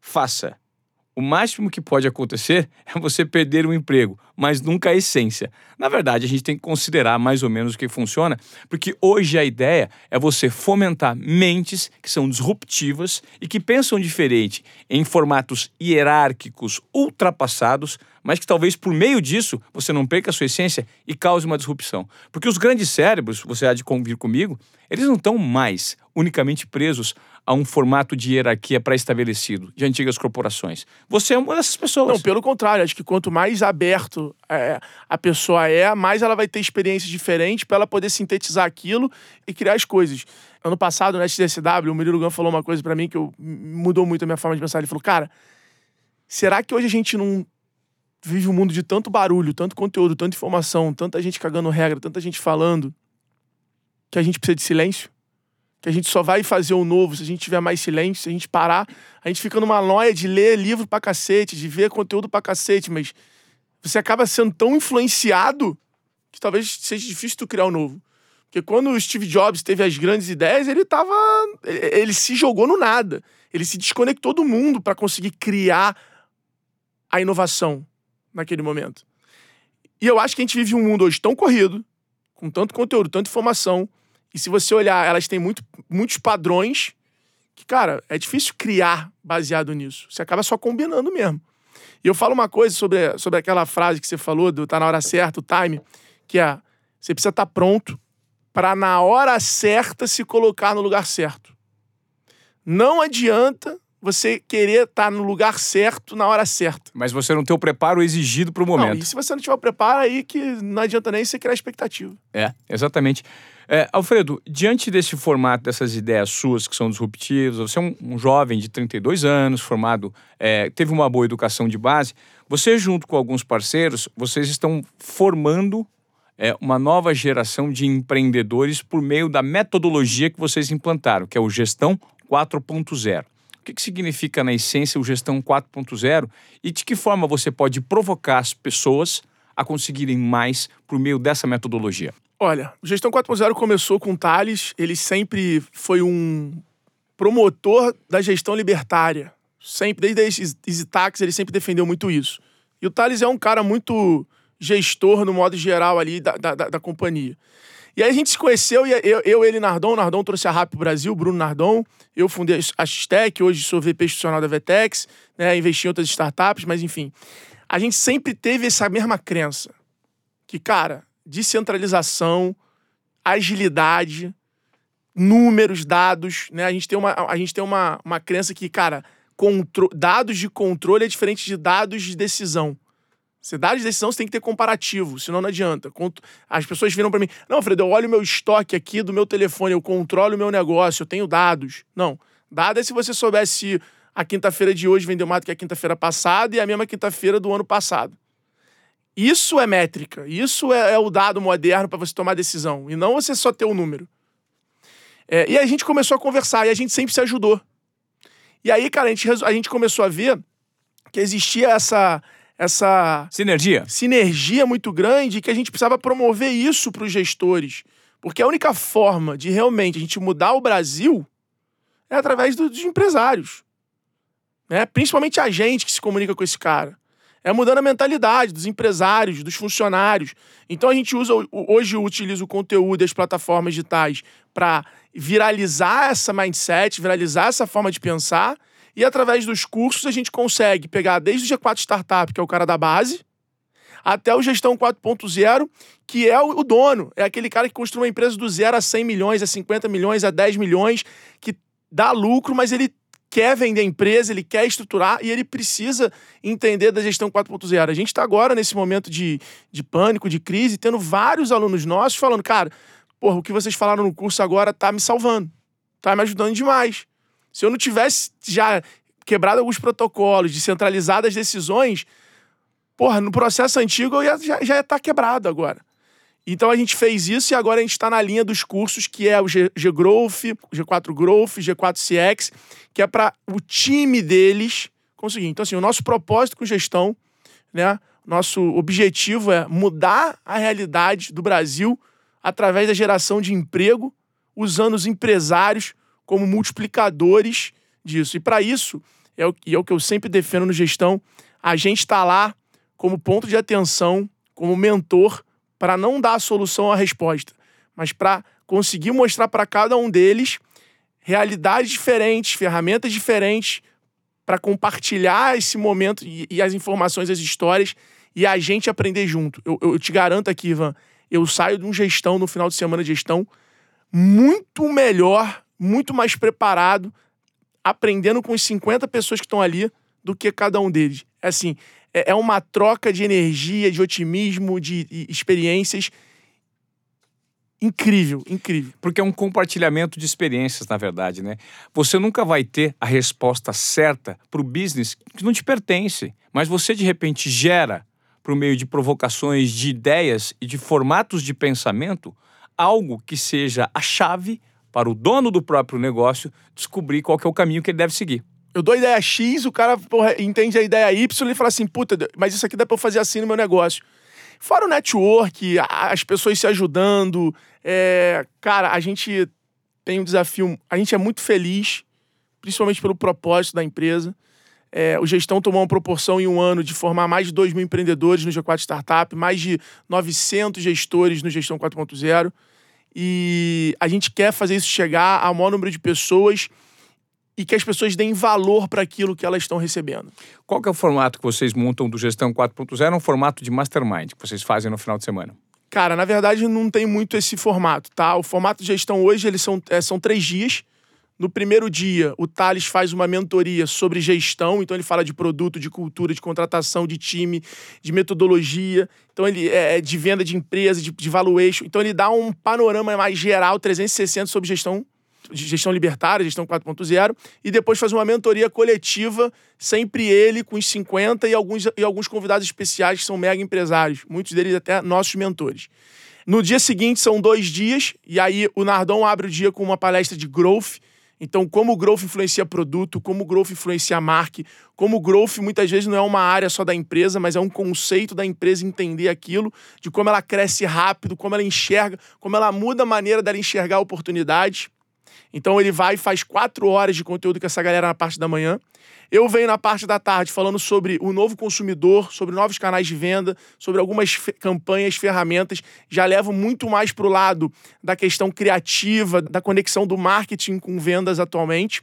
faça. O máximo que pode acontecer é você perder o emprego, mas nunca a essência. Na verdade, a gente tem que considerar mais ou menos o que funciona, porque hoje a ideia é você fomentar mentes que são disruptivas e que pensam diferente em formatos hierárquicos ultrapassados, mas que talvez por meio disso você não perca a sua essência e cause uma disrupção. Porque os grandes cérebros, você há de convir comigo, eles não estão mais unicamente presos a um formato de hierarquia pré-estabelecido de antigas corporações. Você é uma dessas pessoas. Não, pelo contrário, acho que quanto mais aberto é, a pessoa é, mais ela vai ter experiências diferentes para ela poder sintetizar aquilo e criar as coisas. Ano passado, no SDSW, o Murilo falou uma coisa para mim que eu, mudou muito a minha forma de pensar. Ele falou, cara, será que hoje a gente não vive um mundo de tanto barulho, tanto conteúdo, tanta informação, tanta gente cagando regra, tanta gente falando, que a gente precisa de silêncio? que a gente só vai fazer o novo se a gente tiver mais silêncio, se a gente parar. A gente fica numa noia de ler livro pra cacete, de ver conteúdo pra cacete, mas você acaba sendo tão influenciado que talvez seja difícil tu criar o novo. Porque quando o Steve Jobs teve as grandes ideias, ele tava. Ele se jogou no nada. Ele se desconectou do mundo para conseguir criar a inovação naquele momento. E eu acho que a gente vive um mundo hoje tão corrido, com tanto conteúdo, tanta informação, e se você olhar, elas têm muito, muitos padrões que, cara, é difícil criar baseado nisso. Você acaba só combinando mesmo. E eu falo uma coisa sobre, sobre aquela frase que você falou, do tá na hora certa, o time, que é: você precisa estar tá pronto para na hora certa se colocar no lugar certo. Não adianta você querer estar tá no lugar certo na hora certa. Mas você não tem o preparo exigido para o momento. Não, e se você não tiver o preparo, aí que não adianta nem você criar expectativa. É, exatamente. É, Alfredo, diante desse formato, dessas ideias suas que são disruptivas, você é um, um jovem de 32 anos, formado, é, teve uma boa educação de base, você junto com alguns parceiros, vocês estão formando é, uma nova geração de empreendedores por meio da metodologia que vocês implantaram, que é o Gestão 4.0. Que, que significa, na essência, o Gestão 4.0 e de que forma você pode provocar as pessoas a conseguirem mais por meio dessa metodologia? Olha, o Gestão 4.0 começou com o Thales, ele sempre foi um promotor da gestão libertária. Sempre, desde a Easy Tax, ele sempre defendeu muito isso. E o Thales é um cara muito gestor, no modo geral, ali da, da, da companhia. E aí a gente se conheceu, e eu, eu ele Nardon, Nardon trouxe a RAP Brasil, Bruno Nardon. Eu fundei a Xtec, hoje sou VP institucional da Vetex, né, investi em outras startups, mas enfim. A gente sempre teve essa mesma crença. Que, cara, descentralização, agilidade, números, dados, né? A gente tem uma, a gente tem uma, uma crença que, cara, dados de controle é diferente de dados de decisão. Se dados de decisão, você tem que ter comparativo, senão não adianta. As pessoas viram para mim, não, Fredo, eu olho o meu estoque aqui do meu telefone, eu controlo o meu negócio, eu tenho dados. Não. Dado é se você soubesse a quinta-feira de hoje vendeu mais do que a quinta-feira passada e a mesma quinta-feira do ano passado. Isso é métrica, isso é, é o dado moderno para você tomar decisão, e não você só ter o um número. É, e a gente começou a conversar, e a gente sempre se ajudou. E aí, cara, a gente, a gente começou a ver que existia essa, essa sinergia. sinergia muito grande que a gente precisava promover isso para os gestores. Porque a única forma de realmente a gente mudar o Brasil é através do, dos empresários. Né? Principalmente a gente que se comunica com esse cara é mudando a mentalidade dos empresários, dos funcionários. Então a gente usa hoje utiliza o conteúdo das plataformas digitais para viralizar essa mindset, viralizar essa forma de pensar. E através dos cursos a gente consegue pegar desde o G4 Startup, que é o cara da base, até o Gestão 4.0, que é o dono. É aquele cara que construiu uma empresa do zero a 100 milhões, a 50 milhões, a 10 milhões, que dá lucro, mas ele quer vender a empresa, ele quer estruturar e ele precisa entender da gestão 4.0. A gente está agora nesse momento de, de pânico, de crise, tendo vários alunos nossos falando, cara, porra, o que vocês falaram no curso agora tá me salvando, tá me ajudando demais. Se eu não tivesse já quebrado alguns protocolos, descentralizado as decisões, porra, no processo antigo eu ia, já, já ia estar tá quebrado agora. Então a gente fez isso e agora a gente está na linha dos cursos que é o G, G Growth, G4 Growth, G4 CX, que é para o time deles conseguir. Então, assim, o nosso propósito com gestão, né? Nosso objetivo é mudar a realidade do Brasil através da geração de emprego, usando os empresários como multiplicadores disso. E para isso, é o, e é o que eu sempre defendo no gestão. A gente está lá como ponto de atenção, como mentor, para não dar a solução à resposta, mas para conseguir mostrar para cada um deles realidades diferentes, ferramentas diferentes, para compartilhar esse momento e, e, as informações, as histórias e a gente aprender junto. Eu, eu, te garanto aqui, Ivan, eu saio de um gestão no final de semana de gestão muito melhor, muito mais preparado, aprendendo com os 50 pessoas que estão ali do que cada um deles. É assim, é, é uma troca de energia, de otimismo, de, experiências incrível, incrível. Porque é um compartilhamento de experiências, na verdade, né? Você nunca vai ter a resposta certa para o business que não te pertence, mas você de repente gera por meio de provocações, de ideias e de formatos de pensamento algo que seja a chave para o dono do próprio negócio descobrir qual é o caminho que ele deve seguir. Eu dou a ideia X, o cara porra, entende a ideia Y e fala assim: puta, mas isso aqui dá pra eu fazer assim no meu negócio. Fora o network, as pessoas se ajudando. É, cara, a gente tem um desafio. A gente é muito feliz, principalmente pelo propósito da empresa. É, o Gestão tomou uma proporção em um ano de formar mais de 2 mil empreendedores no G4 Startup, mais de 900 gestores no Gestão 4.0. E a gente quer fazer isso chegar ao maior número de pessoas e que as pessoas deem valor para aquilo que elas estão recebendo. Qual que é o formato que vocês montam do Gestão 4.0? É um formato de mastermind que vocês fazem no final de semana? Cara, na verdade não tem muito esse formato, tá? O formato de gestão hoje eles são, é, são três dias. No primeiro dia, o Thales faz uma mentoria sobre gestão, então ele fala de produto, de cultura, de contratação, de time, de metodologia, então ele é, é de venda de empresa, de, de valuation. Então ele dá um panorama mais geral, 360 sobre gestão gestão libertária, gestão 4.0, e depois faz uma mentoria coletiva, sempre ele com os 50 e alguns, e alguns convidados especiais que são mega empresários, muitos deles até nossos mentores. No dia seguinte são dois dias, e aí o Nardon abre o dia com uma palestra de growth, então, como o growth influencia produto, como o growth influencia marca, como o growth muitas vezes não é uma área só da empresa, mas é um conceito da empresa entender aquilo, de como ela cresce rápido, como ela enxerga, como ela muda a maneira dela enxergar oportunidades. Então ele vai e faz quatro horas de conteúdo com essa galera na parte da manhã. Eu venho na parte da tarde falando sobre o novo consumidor, sobre novos canais de venda, sobre algumas campanhas, ferramentas. Já levo muito mais para o lado da questão criativa, da conexão do marketing com vendas atualmente.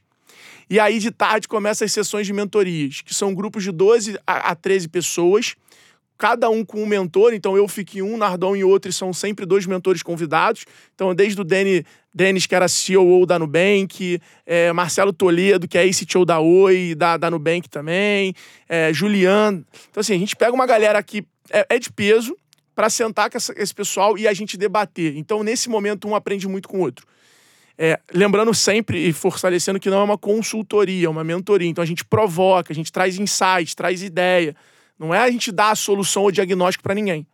E aí, de tarde, começam as sessões de mentorias, que são grupos de 12 a 13 pessoas, cada um com um mentor. Então, eu fico em um, Nardon em outro, e são sempre dois mentores convidados. Então, desde o Danny Denis, que era CEO da Nubank, é, Marcelo Toledo, que é CTO da Oi, da, da Nubank também, é, Juliano. Então, assim, a gente pega uma galera que é, é de peso para sentar com essa, esse pessoal e a gente debater. Então, nesse momento, um aprende muito com o outro. É, lembrando sempre e fortalecendo que não é uma consultoria, é uma mentoria. Então, a gente provoca, a gente traz insights, traz ideia. Não é a gente dar a solução ou diagnóstico para ninguém.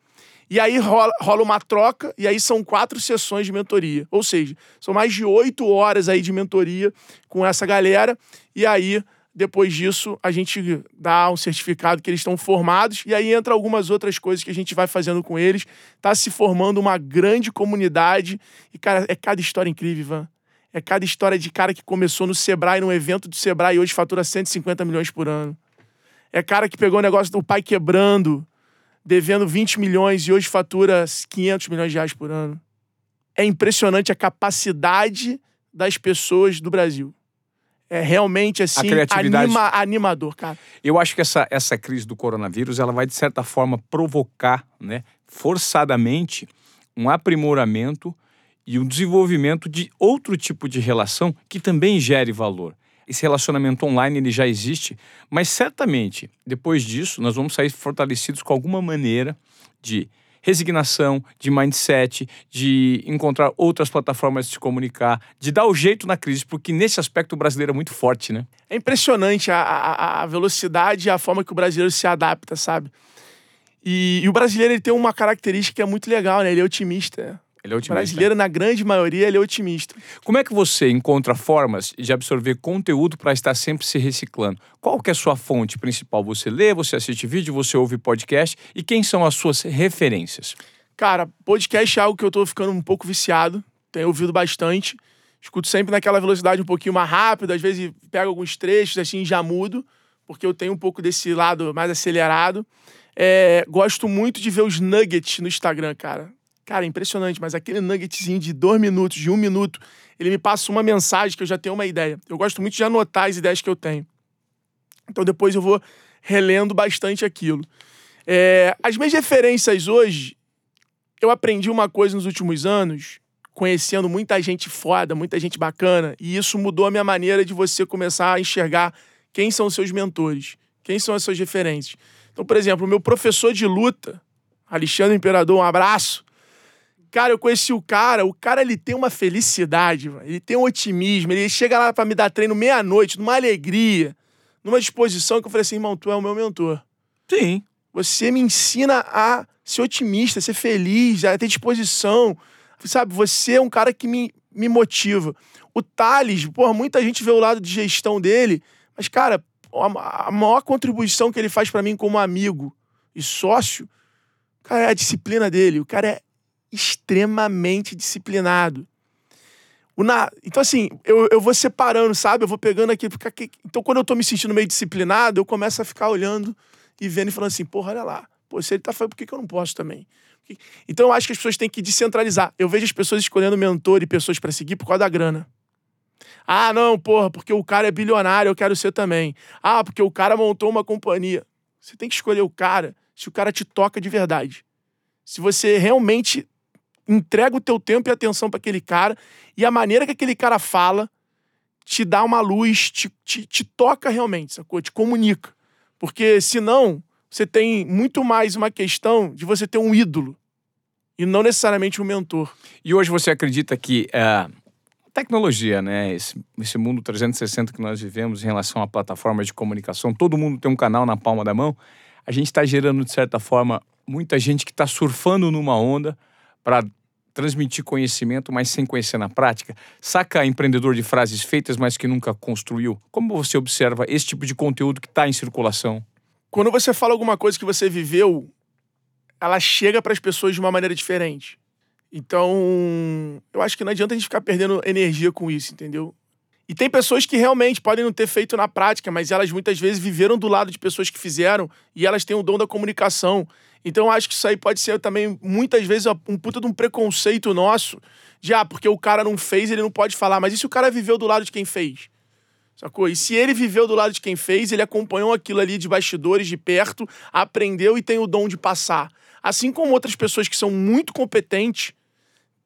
E aí rola, rola, uma troca, e aí são quatro sessões de mentoria. Ou seja, são mais de oito horas aí de mentoria com essa galera. E aí, depois disso, a gente dá um certificado que eles estão formados. E aí entra algumas outras coisas que a gente vai fazendo com eles. Tá se formando uma grande comunidade. E, cara, é cada história incrível, Ivan. É cada história de cara que começou no Sebrae, num evento do Sebrae, e hoje fatura 150 milhões por ano. É cara que pegou o negócio do pai quebrando devendo 20 milhões e hoje fatura 500 milhões de reais por ano. É impressionante a capacidade das pessoas do Brasil. É realmente assim anima, animador, cara. Eu acho que essa, essa crise do coronavírus ela vai de certa forma provocar, né, forçadamente, um aprimoramento e um desenvolvimento de outro tipo de relação que também gere valor esse relacionamento online ele já existe, mas certamente depois disso nós vamos sair fortalecidos com alguma maneira de resignação, de mindset, de encontrar outras plataformas de se comunicar, de dar o jeito na crise, porque nesse aspecto o brasileiro é muito forte, né? É impressionante a, a, a velocidade e a forma que o brasileiro se adapta, sabe? E, e o brasileiro ele tem uma característica que é muito legal, né? Ele é otimista. Ele é otimista. O brasileiro, na grande maioria, ele é otimista. Como é que você encontra formas de absorver conteúdo para estar sempre se reciclando? Qual que é a sua fonte principal? Você lê, você assiste vídeo, você ouve podcast? E quem são as suas referências? Cara, podcast é algo que eu estou ficando um pouco viciado. Tenho ouvido bastante. Escuto sempre naquela velocidade um pouquinho mais rápida, às vezes pego alguns trechos assim e já mudo, porque eu tenho um pouco desse lado mais acelerado. É, gosto muito de ver os nuggets no Instagram, cara. Cara, é impressionante, mas aquele nuggetzinho de dois minutos, de um minuto, ele me passa uma mensagem que eu já tenho uma ideia. Eu gosto muito de anotar as ideias que eu tenho. Então depois eu vou relendo bastante aquilo. É, as minhas referências hoje, eu aprendi uma coisa nos últimos anos, conhecendo muita gente foda, muita gente bacana, e isso mudou a minha maneira de você começar a enxergar quem são os seus mentores, quem são as suas referências. Então, por exemplo, o meu professor de luta, Alexandre Imperador, um abraço. Cara, eu conheci o cara, o cara ele tem uma felicidade, ele tem um otimismo, ele chega lá para me dar treino meia-noite, numa alegria, numa disposição que eu falei assim, irmão, tu é o meu mentor. Sim. Você me ensina a ser otimista, a ser feliz, a ter disposição. Sabe, você é um cara que me, me motiva. O Thales, porra, muita gente vê o lado de gestão dele, mas, cara, a maior contribuição que ele faz para mim como amigo e sócio, cara, é a disciplina dele. O cara é extremamente disciplinado. Na... Então, assim, eu, eu vou separando, sabe? Eu vou pegando aqui, aqui. Então, quando eu tô me sentindo meio disciplinado, eu começo a ficar olhando e vendo e falando assim, porra, olha lá. Pô, se ele tá falando, por que, que eu não posso também? Então, eu acho que as pessoas têm que descentralizar. Eu vejo as pessoas escolhendo mentor e pessoas para seguir por causa da grana. Ah, não, porra, porque o cara é bilionário, eu quero ser também. Ah, porque o cara montou uma companhia. Você tem que escolher o cara se o cara te toca de verdade. Se você realmente entrega o teu tempo e atenção para aquele cara e a maneira que aquele cara fala te dá uma luz, te, te, te toca realmente, sacou? Te comunica. Porque senão você tem muito mais uma questão de você ter um ídolo e não necessariamente um mentor. E hoje você acredita que uh, tecnologia, né? Esse, esse mundo 360 que nós vivemos em relação à plataforma de comunicação, todo mundo tem um canal na palma da mão. A gente está gerando, de certa forma, muita gente que está surfando numa onda para transmitir conhecimento, mas sem conhecer na prática. Saca empreendedor de frases feitas, mas que nunca construiu. Como você observa esse tipo de conteúdo que está em circulação? Quando você fala alguma coisa que você viveu, ela chega para as pessoas de uma maneira diferente. Então, eu acho que não adianta a gente ficar perdendo energia com isso, entendeu? E tem pessoas que realmente podem não ter feito na prática, mas elas muitas vezes viveram do lado de pessoas que fizeram e elas têm o dom da comunicação. Então, eu acho que isso aí pode ser também, muitas vezes, um puta de um preconceito nosso de, ah, porque o cara não fez, ele não pode falar. Mas e se o cara viveu do lado de quem fez? Sacou? E se ele viveu do lado de quem fez, ele acompanhou aquilo ali de bastidores, de perto, aprendeu e tem o dom de passar. Assim como outras pessoas que são muito competentes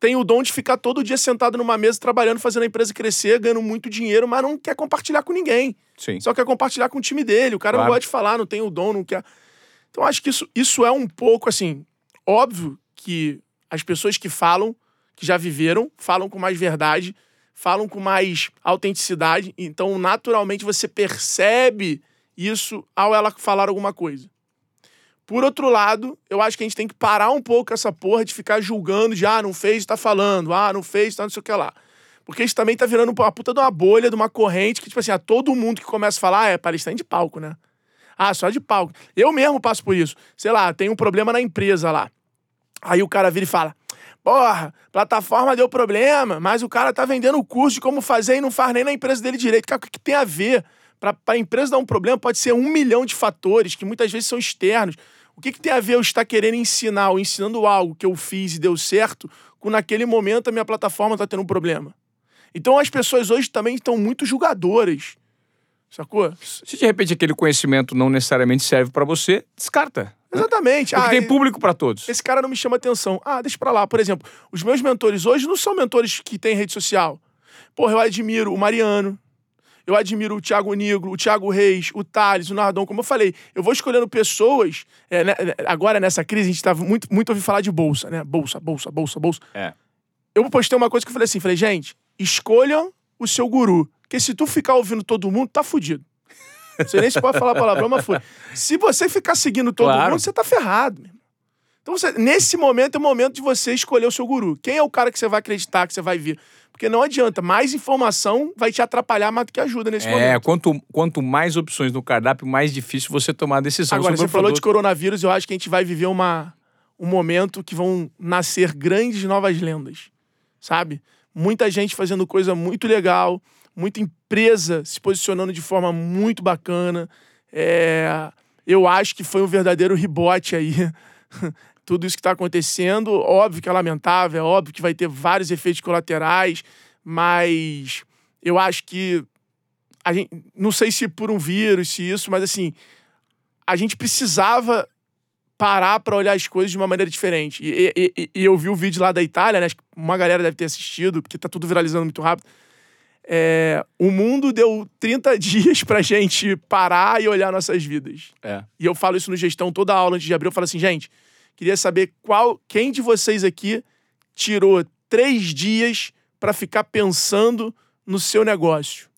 tem o dom de ficar todo dia sentado numa mesa trabalhando, fazendo a empresa crescer, ganhando muito dinheiro, mas não quer compartilhar com ninguém. Sim. Só quer compartilhar com o time dele. O cara claro. não gosta de falar, não tem o dom, não quer. Então acho que isso, isso é um pouco assim. Óbvio que as pessoas que falam, que já viveram, falam com mais verdade, falam com mais autenticidade. Então, naturalmente, você percebe isso ao ela falar alguma coisa. Por outro lado, eu acho que a gente tem que parar um pouco essa porra de ficar julgando de ah, não fez, tá falando, ah, não fez, tá não sei o que lá. Porque isso também tá virando uma puta de uma bolha, de uma corrente que, tipo assim, a todo mundo que começa a falar, ah, é palestrante de palco, né? Ah, só de palco. Eu mesmo passo por isso. Sei lá, tem um problema na empresa lá. Aí o cara vira e fala: Porra, plataforma deu problema, mas o cara tá vendendo o curso de como fazer e não faz nem na empresa dele direito. Cara, o que tem a ver? Para a empresa dar um problema, pode ser um milhão de fatores que muitas vezes são externos. O que, que tem a ver eu estar querendo ensinar ou ensinando algo que eu fiz e deu certo, com naquele momento a minha plataforma está tendo um problema? Então as pessoas hoje também estão muito julgadoras. Sacou? Se de repente aquele conhecimento não necessariamente serve para você, descarta. Exatamente. Porque ah, tem público para todos. Esse cara não me chama atenção. Ah, deixa pra lá. Por exemplo, os meus mentores hoje não são mentores que têm rede social. Porra, eu admiro o Mariano, eu admiro o Thiago Negro, o Thiago Reis, o Thales, o Nardon. Como eu falei, eu vou escolhendo pessoas. É, né, agora, nessa crise, a gente tá muito, muito ouvindo falar de bolsa, né? Bolsa, bolsa, bolsa, bolsa. É. Eu postei uma coisa que eu falei assim: falei, gente, escolham o seu guru. Porque se tu ficar ouvindo todo mundo, tá fudido. Sei nem se pode falar palavrão, mas foi. Se você ficar seguindo todo claro. mundo, você tá ferrado, meu Então, você, nesse momento é o momento de você escolher o seu guru. Quem é o cara que você vai acreditar, que você vai vir? Porque não adianta, mais informação vai te atrapalhar mais do que ajuda nesse é, momento. É, quanto, quanto mais opções no cardápio, mais difícil você tomar a decisão. Agora, você falou de coronavírus, eu acho que a gente vai viver uma, um momento que vão nascer grandes novas lendas, sabe? muita gente fazendo coisa muito legal, muita empresa se posicionando de forma muito bacana. É, eu acho que foi um verdadeiro rebote aí. Tudo isso que está acontecendo, óbvio que é lamentável, é óbvio que vai ter vários efeitos colaterais, mas eu acho que a gente, não sei se por um vírus, se isso, mas assim, a gente precisava parar para olhar as coisas de uma maneira diferente. E, e, e, eu vi o vídeo lá da Itália, né? Uma galera deve ter assistido, porque tá tudo viralizando muito rápido. É, o mundo deu 30 dias pra gente parar e olhar nossas vidas. É. E eu falo isso no gestão toda a aula antes de abrir. Eu falo assim, gente, queria saber qual, quem de vocês aqui tirou três dias para ficar pensando no seu negócio.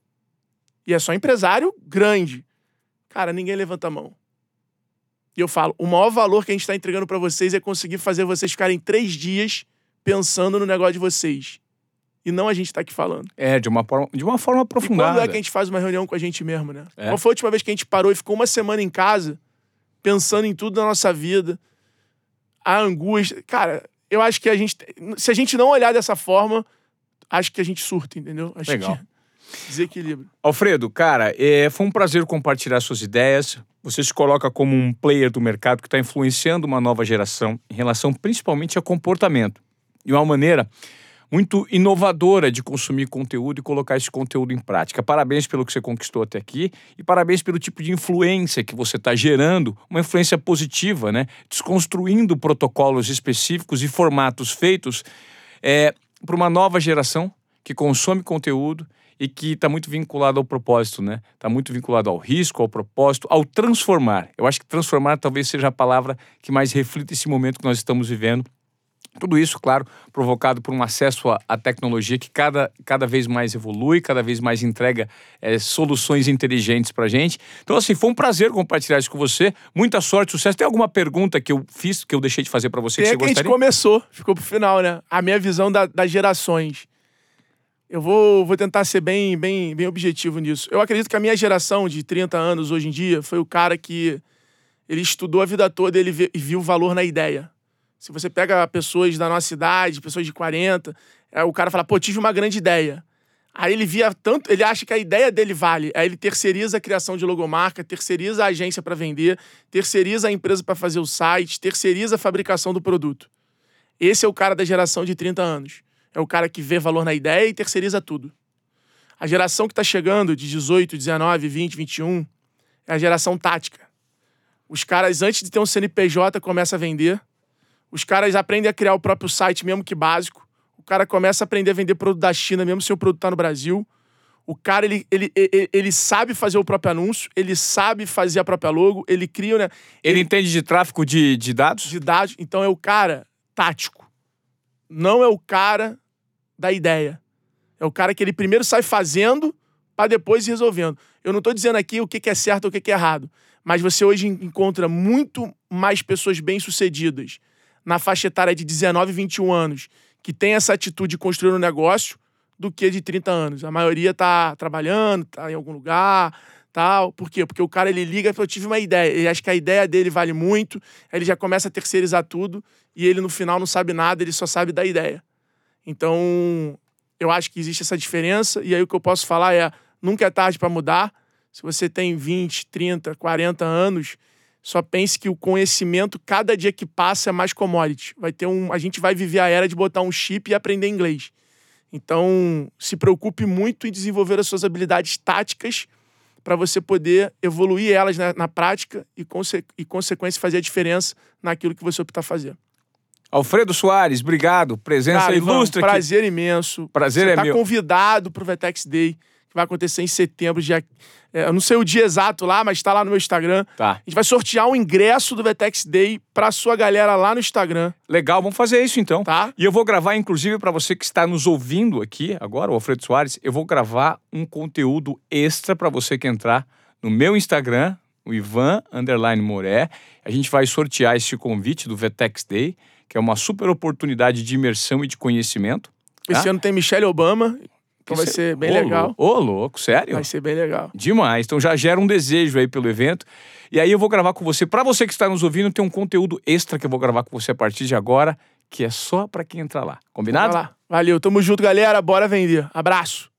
E é só empresário grande. Cara, ninguém levanta a mão. E eu falo, o maior valor que a gente está entregando para vocês é conseguir fazer vocês ficarem três dias pensando no negócio de vocês. E não a gente está aqui falando. É, de uma forma, de uma forma aprofundada. E quando é que a gente faz uma reunião com a gente mesmo, né? É. Qual foi a última vez que a gente parou e ficou uma semana em casa pensando em tudo da nossa vida? A angústia. Cara, eu acho que a gente. Se a gente não olhar dessa forma, acho que a gente surta, entendeu? Acho Legal. Que... Desequilíbrio. Alfredo, cara, é, foi um prazer compartilhar suas ideias. Você se coloca como um player do mercado que está influenciando uma nova geração em relação principalmente a comportamento. De uma maneira muito inovadora de consumir conteúdo e colocar esse conteúdo em prática. Parabéns pelo que você conquistou até aqui e parabéns pelo tipo de influência que você está gerando, uma influência positiva, né? Desconstruindo protocolos específicos e formatos feitos é, para uma nova geração que consome conteúdo e que está muito vinculado ao propósito, né? Está muito vinculado ao risco, ao propósito, ao transformar. Eu acho que transformar talvez seja a palavra que mais reflita esse momento que nós estamos vivendo. Tudo isso, claro, provocado por um acesso à, tecnologia que cada, cada vez mais evolui, cada vez mais entrega é, soluções inteligentes para gente. Então, assim, foi um prazer compartilhar isso com você. Muita sorte, sucesso. Tem alguma pergunta que eu fiz, que eu deixei de fazer para você Tem que você que gostaria? a gente começou, ficou pro final, né? A minha visão da, das gerações. Eu vou, vou tentar ser bem, bem, bem objetivo nisso. Eu acredito que a minha geração de 30 anos hoje em dia foi o cara que ele estudou a vida toda e ele viu valor na ideia. Se você pega pessoas da nossa idade, pessoas de 40, é, o cara fala, pô, tive uma grande ideia. Aí ele via tanto, ele acha que a ideia dele vale. Aí ele terceiriza a criação de logomarca, terceiriza a agência para vender, terceiriza a empresa para fazer o site, terceiriza a fabricação do produto. Esse é o cara da geração de 30 anos. É o cara que vê valor na ideia e terceiriza tudo. A geração que está chegando, de 18, 19, 20, 21, é a geração tática. Os caras, antes de ter um CNPJ, começam a vender. Os caras aprendem a criar o próprio site, mesmo que básico. O cara começa a aprender a vender produto da China, mesmo se o produto está no Brasil. O cara, ele, ele, ele, ele, sabe fazer o próprio anúncio, ele sabe fazer a própria logo, ele cria... Né? Ele, ele entende de tráfego de, de dados? De dados. Então é o cara tático. Não é o cara da ideia. É o cara que ele primeiro sai fazendo para depois ir resolvendo. Eu não estou dizendo aqui o que é certo ou o que é errado, mas você hoje encontra muito mais pessoas bem-sucedidas na faixa etária de 19 e 21 anos que tem essa atitude de construir um negócio do que de 30 anos. A maioria tá trabalhando, tá em algum lugar, tal. Por quê? Porque o cara ele liga eu tive uma ideia. Ele acha que a ideia dele vale muito, ele já começa a terceirizar tudo e ele no final não sabe nada, ele só sabe da ideia. Então, eu acho que existe essa diferença, e aí o que eu posso falar é: nunca é tarde para mudar. Se você tem 20, 30, 40 anos, só pense que o conhecimento, cada dia que passa, é mais commodity. Vai ter um, a gente vai viver a era de botar um chip e aprender inglês. Então, se preocupe muito em desenvolver as suas habilidades táticas para você poder evoluir elas na, na prática e, conse e, consequência, fazer a diferença naquilo que você optar fazer. Alfredo Soares, obrigado. Presença Cara, ilustre Ivan, prazer aqui. imenso. Prazer Você é tá meu. convidado pro Vetex Day, que vai acontecer em setembro. Dia, é, eu não sei o dia exato lá, mas está lá no meu Instagram. Tá. A gente vai sortear um ingresso do Vetex Day pra sua galera lá no Instagram. Legal, vamos fazer isso então. Tá. E eu vou gravar, inclusive, para você que está nos ouvindo aqui agora, o Alfredo Soares, eu vou gravar um conteúdo extra para você que entrar no meu Instagram, o Ivan Underline Moré. A gente vai sortear esse convite do Vetex Day que é uma super oportunidade de imersão e de conhecimento. Esse tá? ano tem Michelle Obama, então vai ser bem Ô, legal. lou- Ô, louco, sério? Vai ser bem legal. Demais. Então já gera um desejo aí pelo evento. E aí eu vou gravar com você. Para você que está nos ouvindo, tem um conteúdo extra que eu vou gravar com você a partir de agora, que é só para quem entrar lá. Combinado? Lá. Valeu, tamo junto, galera. Bora vender. Abraço.